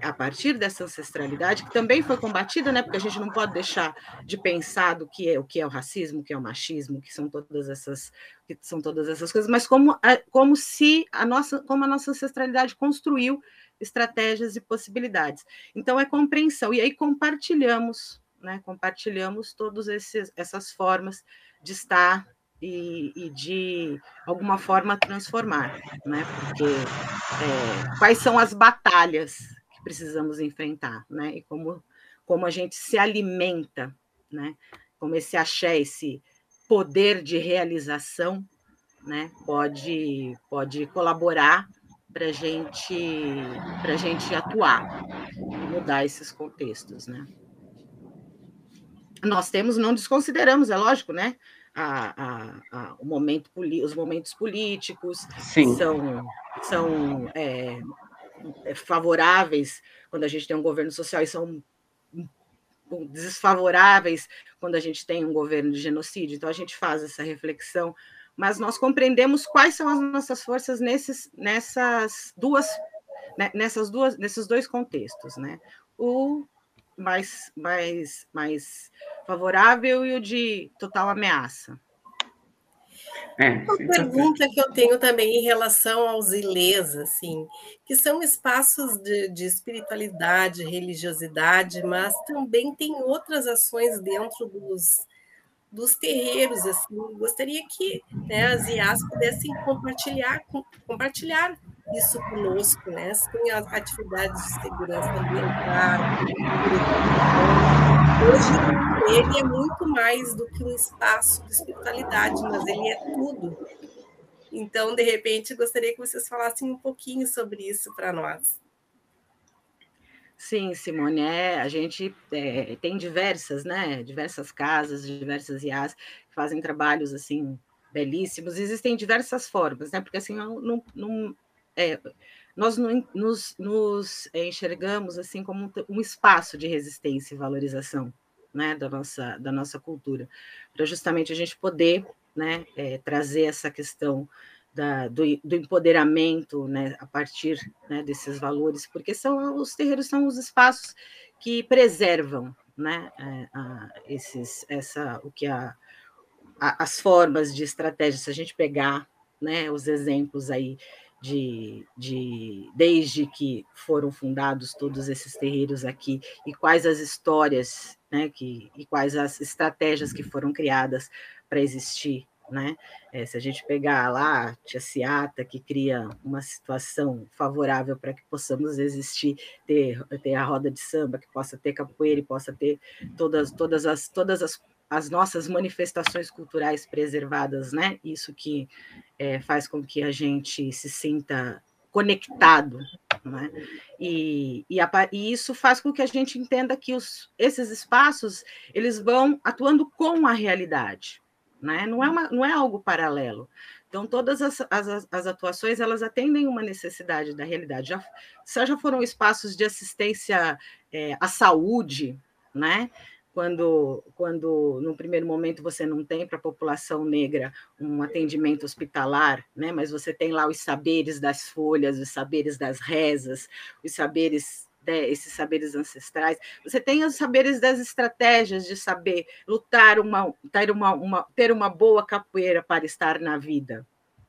a partir dessa ancestralidade, que também foi combatida, né, porque a gente não pode deixar de pensar do que é o que é o racismo, o que é o machismo, que são todas essas, que são todas essas coisas, mas como, como se a nossa, como a nossa ancestralidade construiu estratégias e possibilidades. Então, é compreensão. E aí compartilhamos, né? Compartilhamos todas essas formas de estar e, e, de alguma forma transformar, né? Porque é, quais são as batalhas que precisamos enfrentar, né? E como, como a gente se alimenta, né? Como esse axé, esse poder de realização, né? Pode, pode colaborar para gente, a gente atuar e mudar esses contextos, né? Nós temos, não desconsideramos, é lógico, né? A, a, a, o momento, os momentos políticos Sim. são, são é, é, favoráveis quando a gente tem um governo social e são desfavoráveis quando a gente tem um governo de genocídio. Então, a gente faz essa reflexão mas nós compreendemos quais são as nossas forças nesses, nessas duas, né, nessas duas, nesses dois contextos, né? O mais, mais, mais favorável e o de total ameaça. É, Uma pergunta que eu tenho também em relação aos ilês, assim, que são espaços de, de, espiritualidade, religiosidade, mas também tem outras ações dentro dos, dos terreiros. Assim, gostaria que né, as IAs pudessem compartilhar, compartilhar isso conosco, né? Tem as atividades de segurança ambiental, hoje ele é muito mais do que um espaço de espiritualidade, mas ele é tudo. Então, de repente, gostaria que vocês falassem um pouquinho sobre isso para nós. Sim, Simone, é, a gente é, tem diversas, né, diversas casas, diversas IAs que fazem trabalhos, assim, belíssimos, existem diversas formas, né, porque, assim, não, não, é, nós não, nos, nos enxergamos, assim, como um, espaço de resistência e valorização, né, da nossa, da nossa cultura, para justamente a gente poder, né, é, trazer essa questão da, do, do, empoderamento né, a partir né, desses valores, porque são os terreiros são os espaços que preservam né, é, a, esses, essa, o que a, a, as formas de estratégia, se a gente pegar né, os exemplos aí de, de desde que foram fundados todos esses terreiros aqui e quais as histórias, né, que, e quais as estratégias que foram criadas para existir né? É, se a gente pegar lá a Tia Ciata, que cria uma situação favorável para que possamos existir, ter, ter a roda de samba, que possa ter capoeira e possa ter todas, todas, as, todas as, as nossas manifestações culturais preservadas, né? Isso que é, faz com que a gente se sinta conectado, né? E, e, a, e, isso faz com que a gente entenda que os, esses espaços eles vão atuando com a realidade, né? não, é uma, não é algo paralelo. Então, todas as, as, as, atuações elas atendem uma necessidade da realidade. Já, já foram espaços de assistência é, à saúde, né? quando, quando no primeiro momento você não tem para a população negra um atendimento hospitalar, né? mas você tem lá os saberes das folhas, os saberes das rezas, os saberes né, esses saberes ancestrais, você tem os saberes das estratégias de saber lutar, uma, ter, uma, uma, ter uma boa capoeira para estar na vida.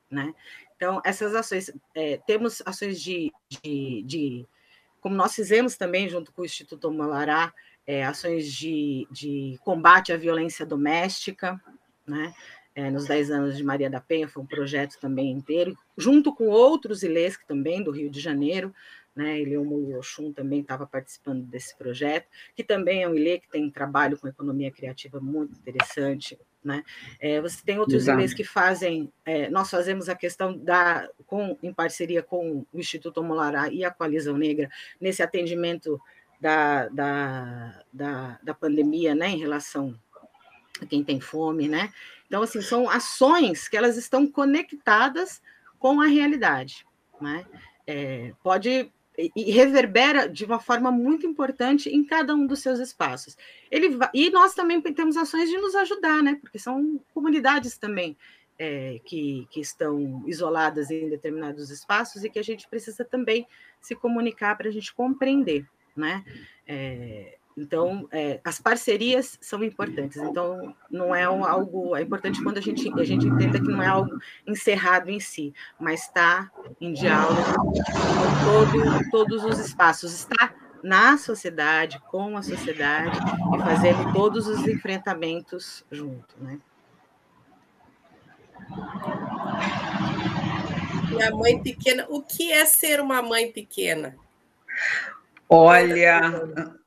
Né? Então, essas ações, é, temos ações de, de, de, como nós fizemos também junto com o Instituto Malará, é, ações de, de combate à violência doméstica, né? É, nos 10 anos de Maria da Penha, foi um projeto também inteiro, junto com outros ilês também do Rio de Janeiro, né? Ileumo Oxum também estava participando desse projeto, que também é um ilê que tem um trabalho com economia criativa muito interessante. Né? É, você tem outros ilês que fazem, é, nós fazemos a questão da, com, em parceria com o Instituto Molará e a Coalizão Negra, nesse atendimento da, da, da, da pandemia, né, em relação a quem tem fome, né? Então, assim, são ações que elas estão conectadas com a realidade, né? É, pode e reverbera de uma forma muito importante em cada um dos seus espaços. Ele e nós também temos ações de nos ajudar, né? Porque são comunidades também é, que, que estão isoladas em determinados espaços e que a gente precisa também se comunicar para a gente compreender, né? É, então, é, as parcerias são importantes. Então, não é um, algo. É importante quando a gente, a gente entenda que não é algo encerrado em si, mas está em diálogo com todo, todos os espaços. Está na sociedade, com a sociedade, e fazendo todos os enfrentamentos junto. Né? Minha mãe pequena. O que é ser uma mãe pequena? Olha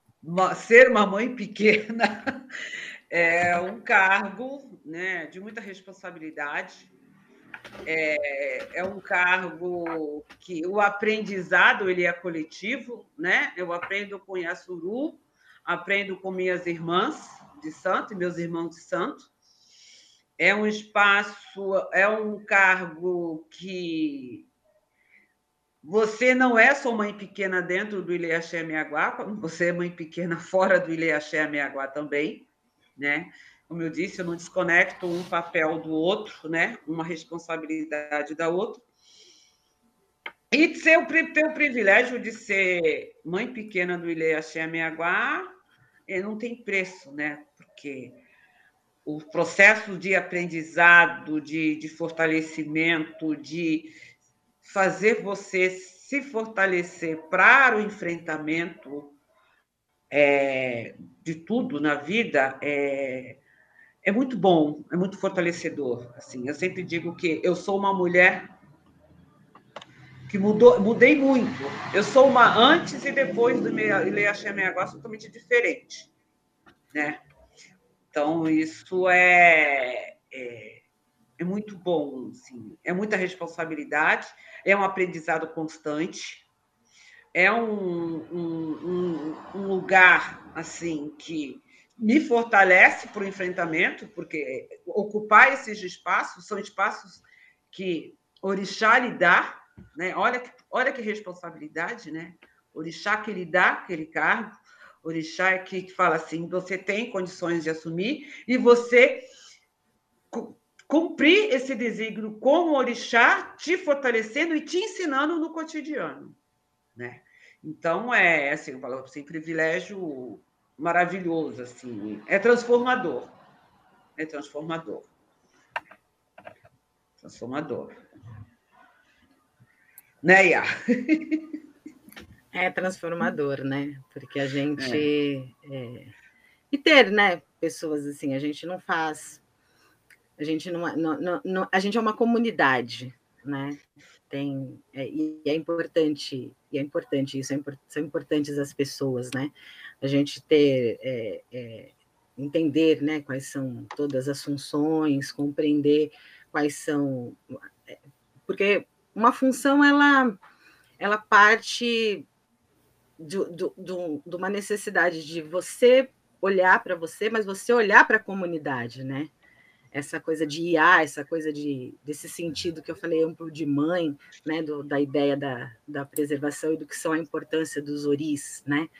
ser uma mãe pequena *laughs* é um cargo né, de muita responsabilidade. É, é, um cargo que o aprendizado ele é coletivo, né? Eu aprendo com Yasuru, aprendo com minhas irmãs de santo e meus irmãos de santo. É um espaço, é um cargo que você não é só mãe pequena dentro do Ileaxé Meaguá, você é mãe pequena *laughs* fora do Ileaxé Meaguá também, né? Como eu disse, eu não desconecto um papel do outro, né? Uma responsabilidade da outra. E ter o, privilégio de ser mãe pequena do Ileaxé Meaguá não tem preço, né? Porque o processo de aprendizado, de, de fortalecimento, de fazer você se fortalecer para o enfrentamento é, de tudo na vida é, é muito bom, é muito fortalecedor. Assim, eu sempre digo que eu sou uma mulher que mudou, mudei muito. Eu sou uma antes e depois do Axé Agora totalmente diferente, né? Então isso é, é, é muito bom, assim, é muita responsabilidade é um aprendizado constante, é um, um, um lugar assim que me fortalece para o enfrentamento, porque ocupar esses espaços são espaços que Orixá lhe dá, né? olha, olha que responsabilidade, né? Orixá que lhe dá aquele cargo, Orixá é que fala assim: você tem condições de assumir e você cumprir esse desígnio como orixá, te fortalecendo e te ensinando no cotidiano, né? Então é assim, eu falo assim, privilégio maravilhoso assim, é transformador. É transformador. Transformador. Né, Iá? É transformador, né? Porque a gente. É. É... E ter, né? Pessoas assim, a gente não faz. A gente não, é, não, não, não a gente é uma comunidade, né? Tem é, e é importante e é importante isso, é, são importantes as pessoas, né? A gente ter é, é, entender, né? Quais são todas as funções, compreender quais são, é, porque uma função ela ela parte de, de, de uma necessidade de você olhar para você, mas você olhar para a comunidade, né? Essa coisa de IA, essa coisa de, desse sentido que eu falei amplo de mãe, né? Do, da ideia da, da preservação e do que são a importância dos oris, né?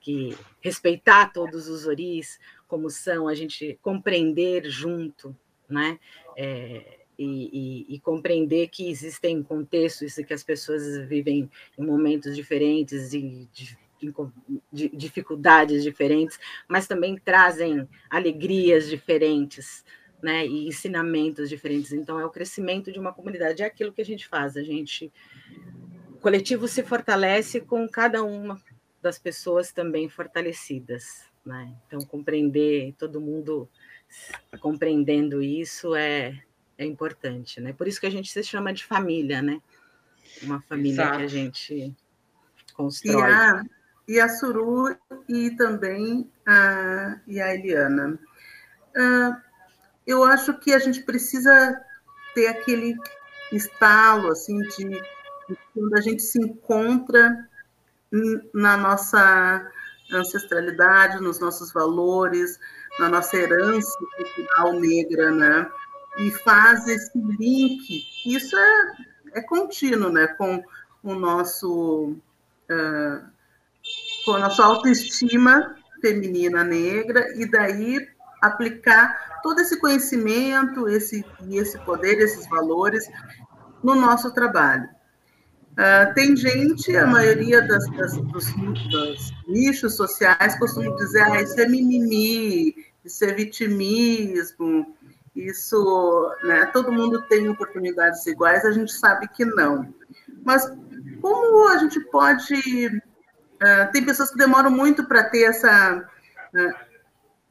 Que respeitar todos os oris como são, a gente compreender junto, né? É, e, e, e, compreender que existem contextos e que as pessoas vivem em momentos diferentes e de, de, dificuldades diferentes, mas também trazem alegrias diferentes, né, e ensinamentos diferentes. Então, é o crescimento de uma comunidade, é aquilo que a gente faz. A gente, o coletivo se fortalece com cada uma das pessoas também fortalecidas, né? Então, compreender todo mundo compreendendo isso é é importante, né? Por isso que a gente se chama de família, né? Uma família Exato. que a gente constrói. E a, e a Suru e também a, e a Eliana. Uh, eu acho que a gente precisa ter aquele estalo, assim, de, de quando a gente se encontra na nossa ancestralidade, nos nossos valores, na nossa herança cultural negra, né? e faz esse link. Isso é, é contínuo, né? Com o nosso uh, com a nossa autoestima feminina negra e daí aplicar todo esse conhecimento, esse esse poder, esses valores no nosso trabalho. Uh, tem gente, a maioria das, das, dos, dos, nichos sociais costuma dizer, ah, isso é mimimi, isso é vitimismo, isso, né, todo mundo tem oportunidades iguais, a gente sabe que não. Mas como a gente pode. Uh, tem pessoas que demoram muito para ter essa. Uh,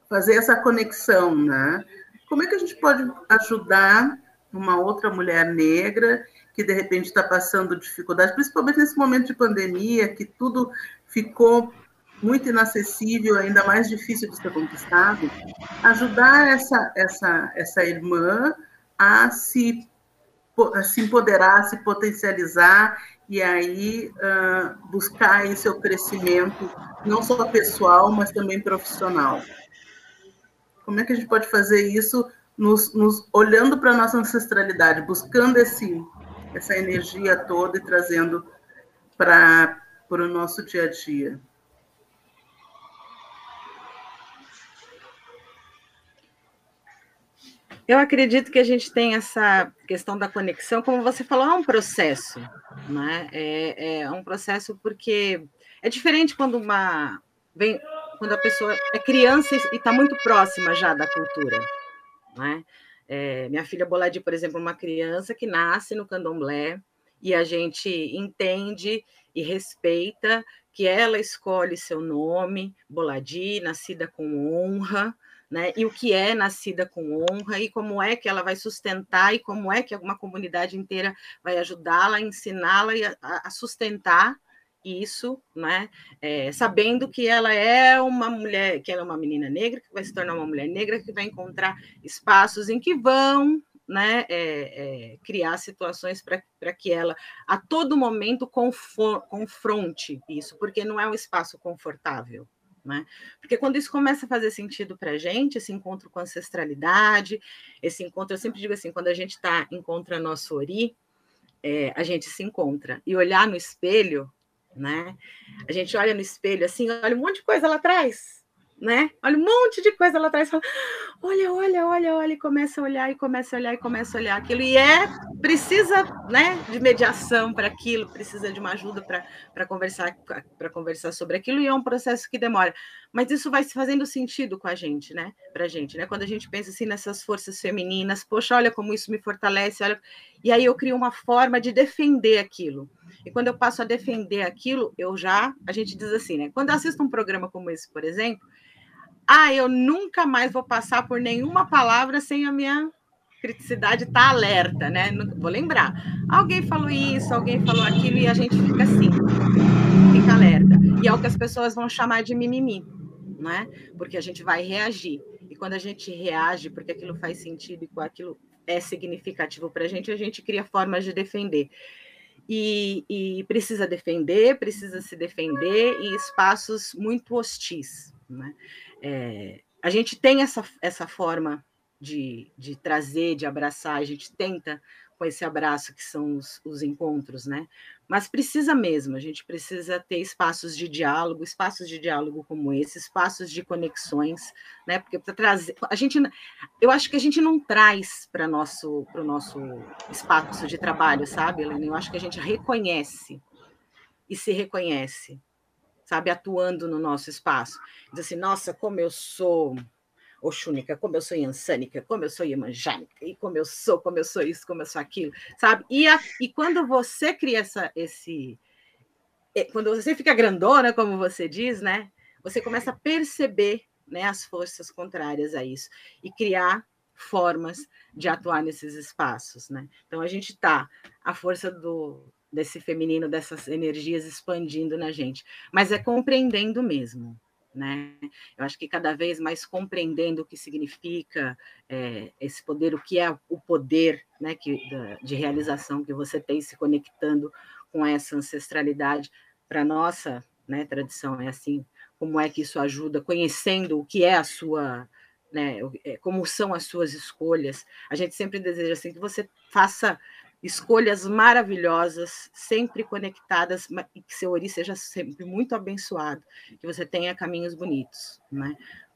fazer essa conexão, né? Como é que a gente pode ajudar uma outra mulher negra que de repente está passando dificuldade, principalmente nesse momento de pandemia, que tudo ficou muito inacessível, ainda mais difícil de ser conquistado, ajudar essa, essa, essa irmã a se, a se empoderar, a se potencializar e aí uh, buscar esse seu crescimento, não só pessoal, mas também profissional. Como é que a gente pode fazer isso nos, nos olhando para a nossa ancestralidade, buscando esse, essa energia toda e trazendo para o nosso dia a dia? Eu acredito que a gente tem essa questão da conexão, como você falou, é um processo, né? É, é um processo porque é diferente quando uma vem quando a pessoa é criança e está muito próxima já da cultura, né? É, minha filha Boladi, por exemplo, é uma criança que nasce no candomblé e a gente entende e respeita que ela escolhe seu nome, Boladi, nascida com honra, né? E o que é nascida com honra e como é que ela vai sustentar e como é que uma comunidade inteira vai ajudá-la, ensiná-la a, a sustentar isso, né? É, sabendo que ela é uma mulher, que ela é uma menina negra, que vai se tornar uma mulher negra, que vai encontrar espaços em que vão né, é, é, criar situações para que ela a todo momento confronte isso, porque não é um espaço confortável, né? Porque quando isso começa a fazer sentido para a gente, esse encontro com ancestralidade, esse encontro, eu sempre digo assim, quando a gente está encontra nosso ori, é, a gente se encontra. E olhar no espelho, né? A gente olha no espelho assim, olha um monte de coisa lá atrás, né? Olha um monte de coisa lá atrás, fala, olha, olha, olha, olha, e começa a olhar, e começa a olhar, e começa a olhar aquilo, e é, precisa, né, de mediação para aquilo, precisa de uma ajuda para conversar, para conversar sobre aquilo, e é um processo que demora, mas isso vai se fazendo sentido com a gente, né, para a gente, né, quando a gente pensa assim nessas forças femininas, poxa, olha como isso me fortalece, olha, e aí eu crio uma forma de defender aquilo, E quando eu passo a defender aquilo, eu já, a gente diz assim, né? Quando eu assisto um programa como esse, por exemplo, ah, eu nunca mais vou passar por nenhuma palavra sem a minha criticidade estar tá alerta, né? Vou lembrar. Alguém falou isso, alguém falou aquilo e a gente fica assim, fica alerta. E é o que as pessoas vão chamar de mimimi, né? Porque a gente vai reagir. E quando a gente reage, porque aquilo faz sentido e aquilo é significativo para a gente, a gente cria formas de defender. E, e, precisa defender, precisa se defender em espaços muito hostis. Né? É, a gente tem essa, essa forma de, de trazer, de abraçar, a gente tenta com esse abraço que são os, os encontros, né? Mas precisa mesmo, a gente precisa ter espaços de diálogo, espaços de diálogo como esse, espaços de conexões, né? Porque para trazer, a gente, eu acho que a gente não traz para nosso para o nosso espaço de trabalho, sabe, Helena? Eu acho que a gente reconhece e se reconhece, sabe, atuando no nosso espaço. Diz assim, nossa, como eu sou Oxúnica, como eu sou Yansânica, como eu sou Iemanjânica, e como eu sou, como eu sou isso, como eu sou aquilo, sabe? E, a, e quando você cria essa, esse. É, quando você fica grandona, como você diz, né? Você começa a perceber né, as forças contrárias a isso e criar formas de atuar nesses espaços, né? Então a gente tá a força do desse feminino, dessas energias expandindo na gente, mas é compreendendo mesmo, né? Eu acho que cada vez mais compreendendo o que significa é, esse poder, o que é o poder né, que, da, de realização que você tem se conectando com essa ancestralidade para nossa né, tradição é assim, como é que isso ajuda, conhecendo o que é a sua, né, é, como são as suas escolhas. A gente sempre deseja assim que você faça escolhas maravilhosas, sempre conectadas, e que seu ori seja sempre muito abençoado, que você tenha caminhos bonitos, né?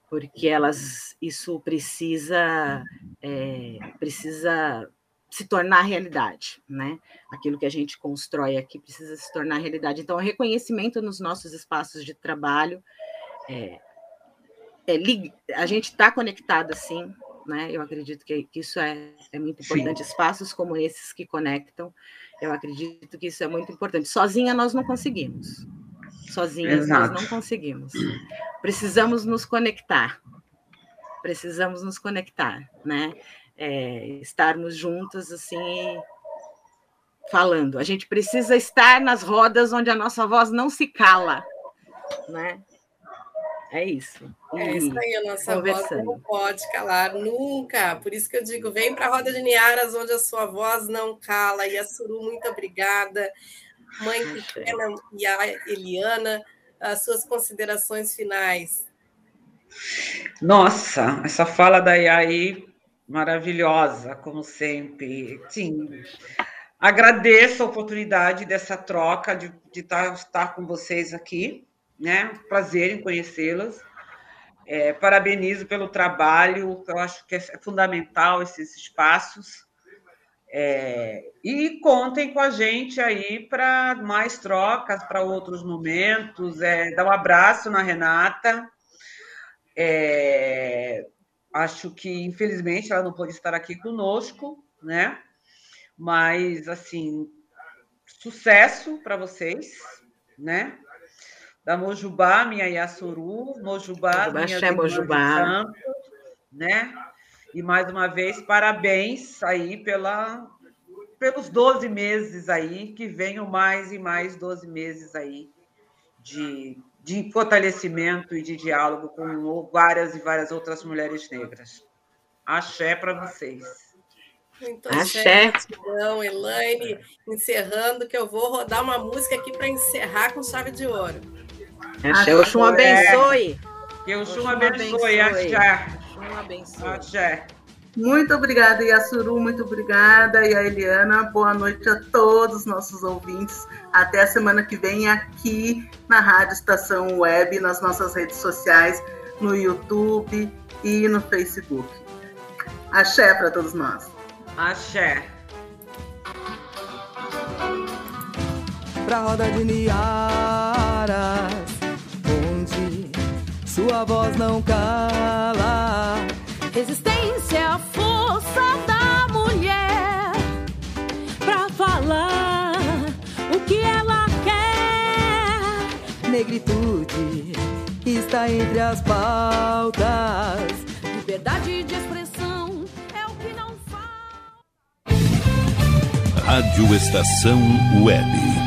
Porque elas, isso precisa, é, precisa se tornar realidade, né? Aquilo que a gente constrói aqui precisa se tornar realidade. Então, o reconhecimento nos nossos espaços de trabalho, é, é, a gente está conectado, assim, né? Eu acredito que, que isso é, é muito importante. Sim. Espaços como esses que conectam, eu acredito que isso é muito importante. Sozinha nós não conseguimos. Sozinhas nós não conseguimos. Precisamos nos conectar. Precisamos nos conectar, né? É, estarmos juntos assim falando. A gente precisa estar nas rodas onde a nossa voz não se cala, né? É isso. É isso aí, a nossa voz não pode calar nunca. Por isso que eu digo, vem para a Roda de Niaras, onde a sua voz não cala. E a Suru, muito obrigada. Mãe pequena e a Eliana, as suas considerações finais. Nossa, essa fala da Iai maravilhosa, como sempre. Sim, agradeço a oportunidade dessa troca, de, de estar, estar com vocês aqui né? Prazer em conhecê-las. É, parabenizo pelo trabalho, eu acho que é fundamental esses espaços. É, e contem com a gente aí para mais trocas, para outros momentos. É, dá um abraço na Renata. É, acho que, infelizmente, ela não pôde estar aqui conosco, né? Mas, assim, sucesso para vocês, né? Da Mojubá, minha Yassuru, Mojubá, Mojubá minha Mojubá. Santo, né? E mais uma vez, parabéns aí pela, pelos 12 meses aí, que venham mais e mais 12 meses aí de, de fortalecimento e de diálogo com várias e várias outras mulheres negras. Axé para vocês. Muito axé. Então, Elaine, encerrando, que eu vou rodar uma música aqui para encerrar com chave de ouro. Axé, Oxum abençoe. Que Oxum abençoe, axé. Oxum abençoe. Axé. Muito obrigada, Yasuru, muito obrigada. E a Eliana, boa noite a todos os nossos ouvintes. Até a semana que vem aqui na Rádio Estação Web, nas nossas redes sociais, no YouTube e no Facebook. Axé para todos nós. Axé. Pra roda de Niaras sua voz não cala. Resistência, é a força da mulher pra falar o que ela quer. Negritude está entre as pautas. Liberdade de expressão é o que não falta. Rádio Estação Web.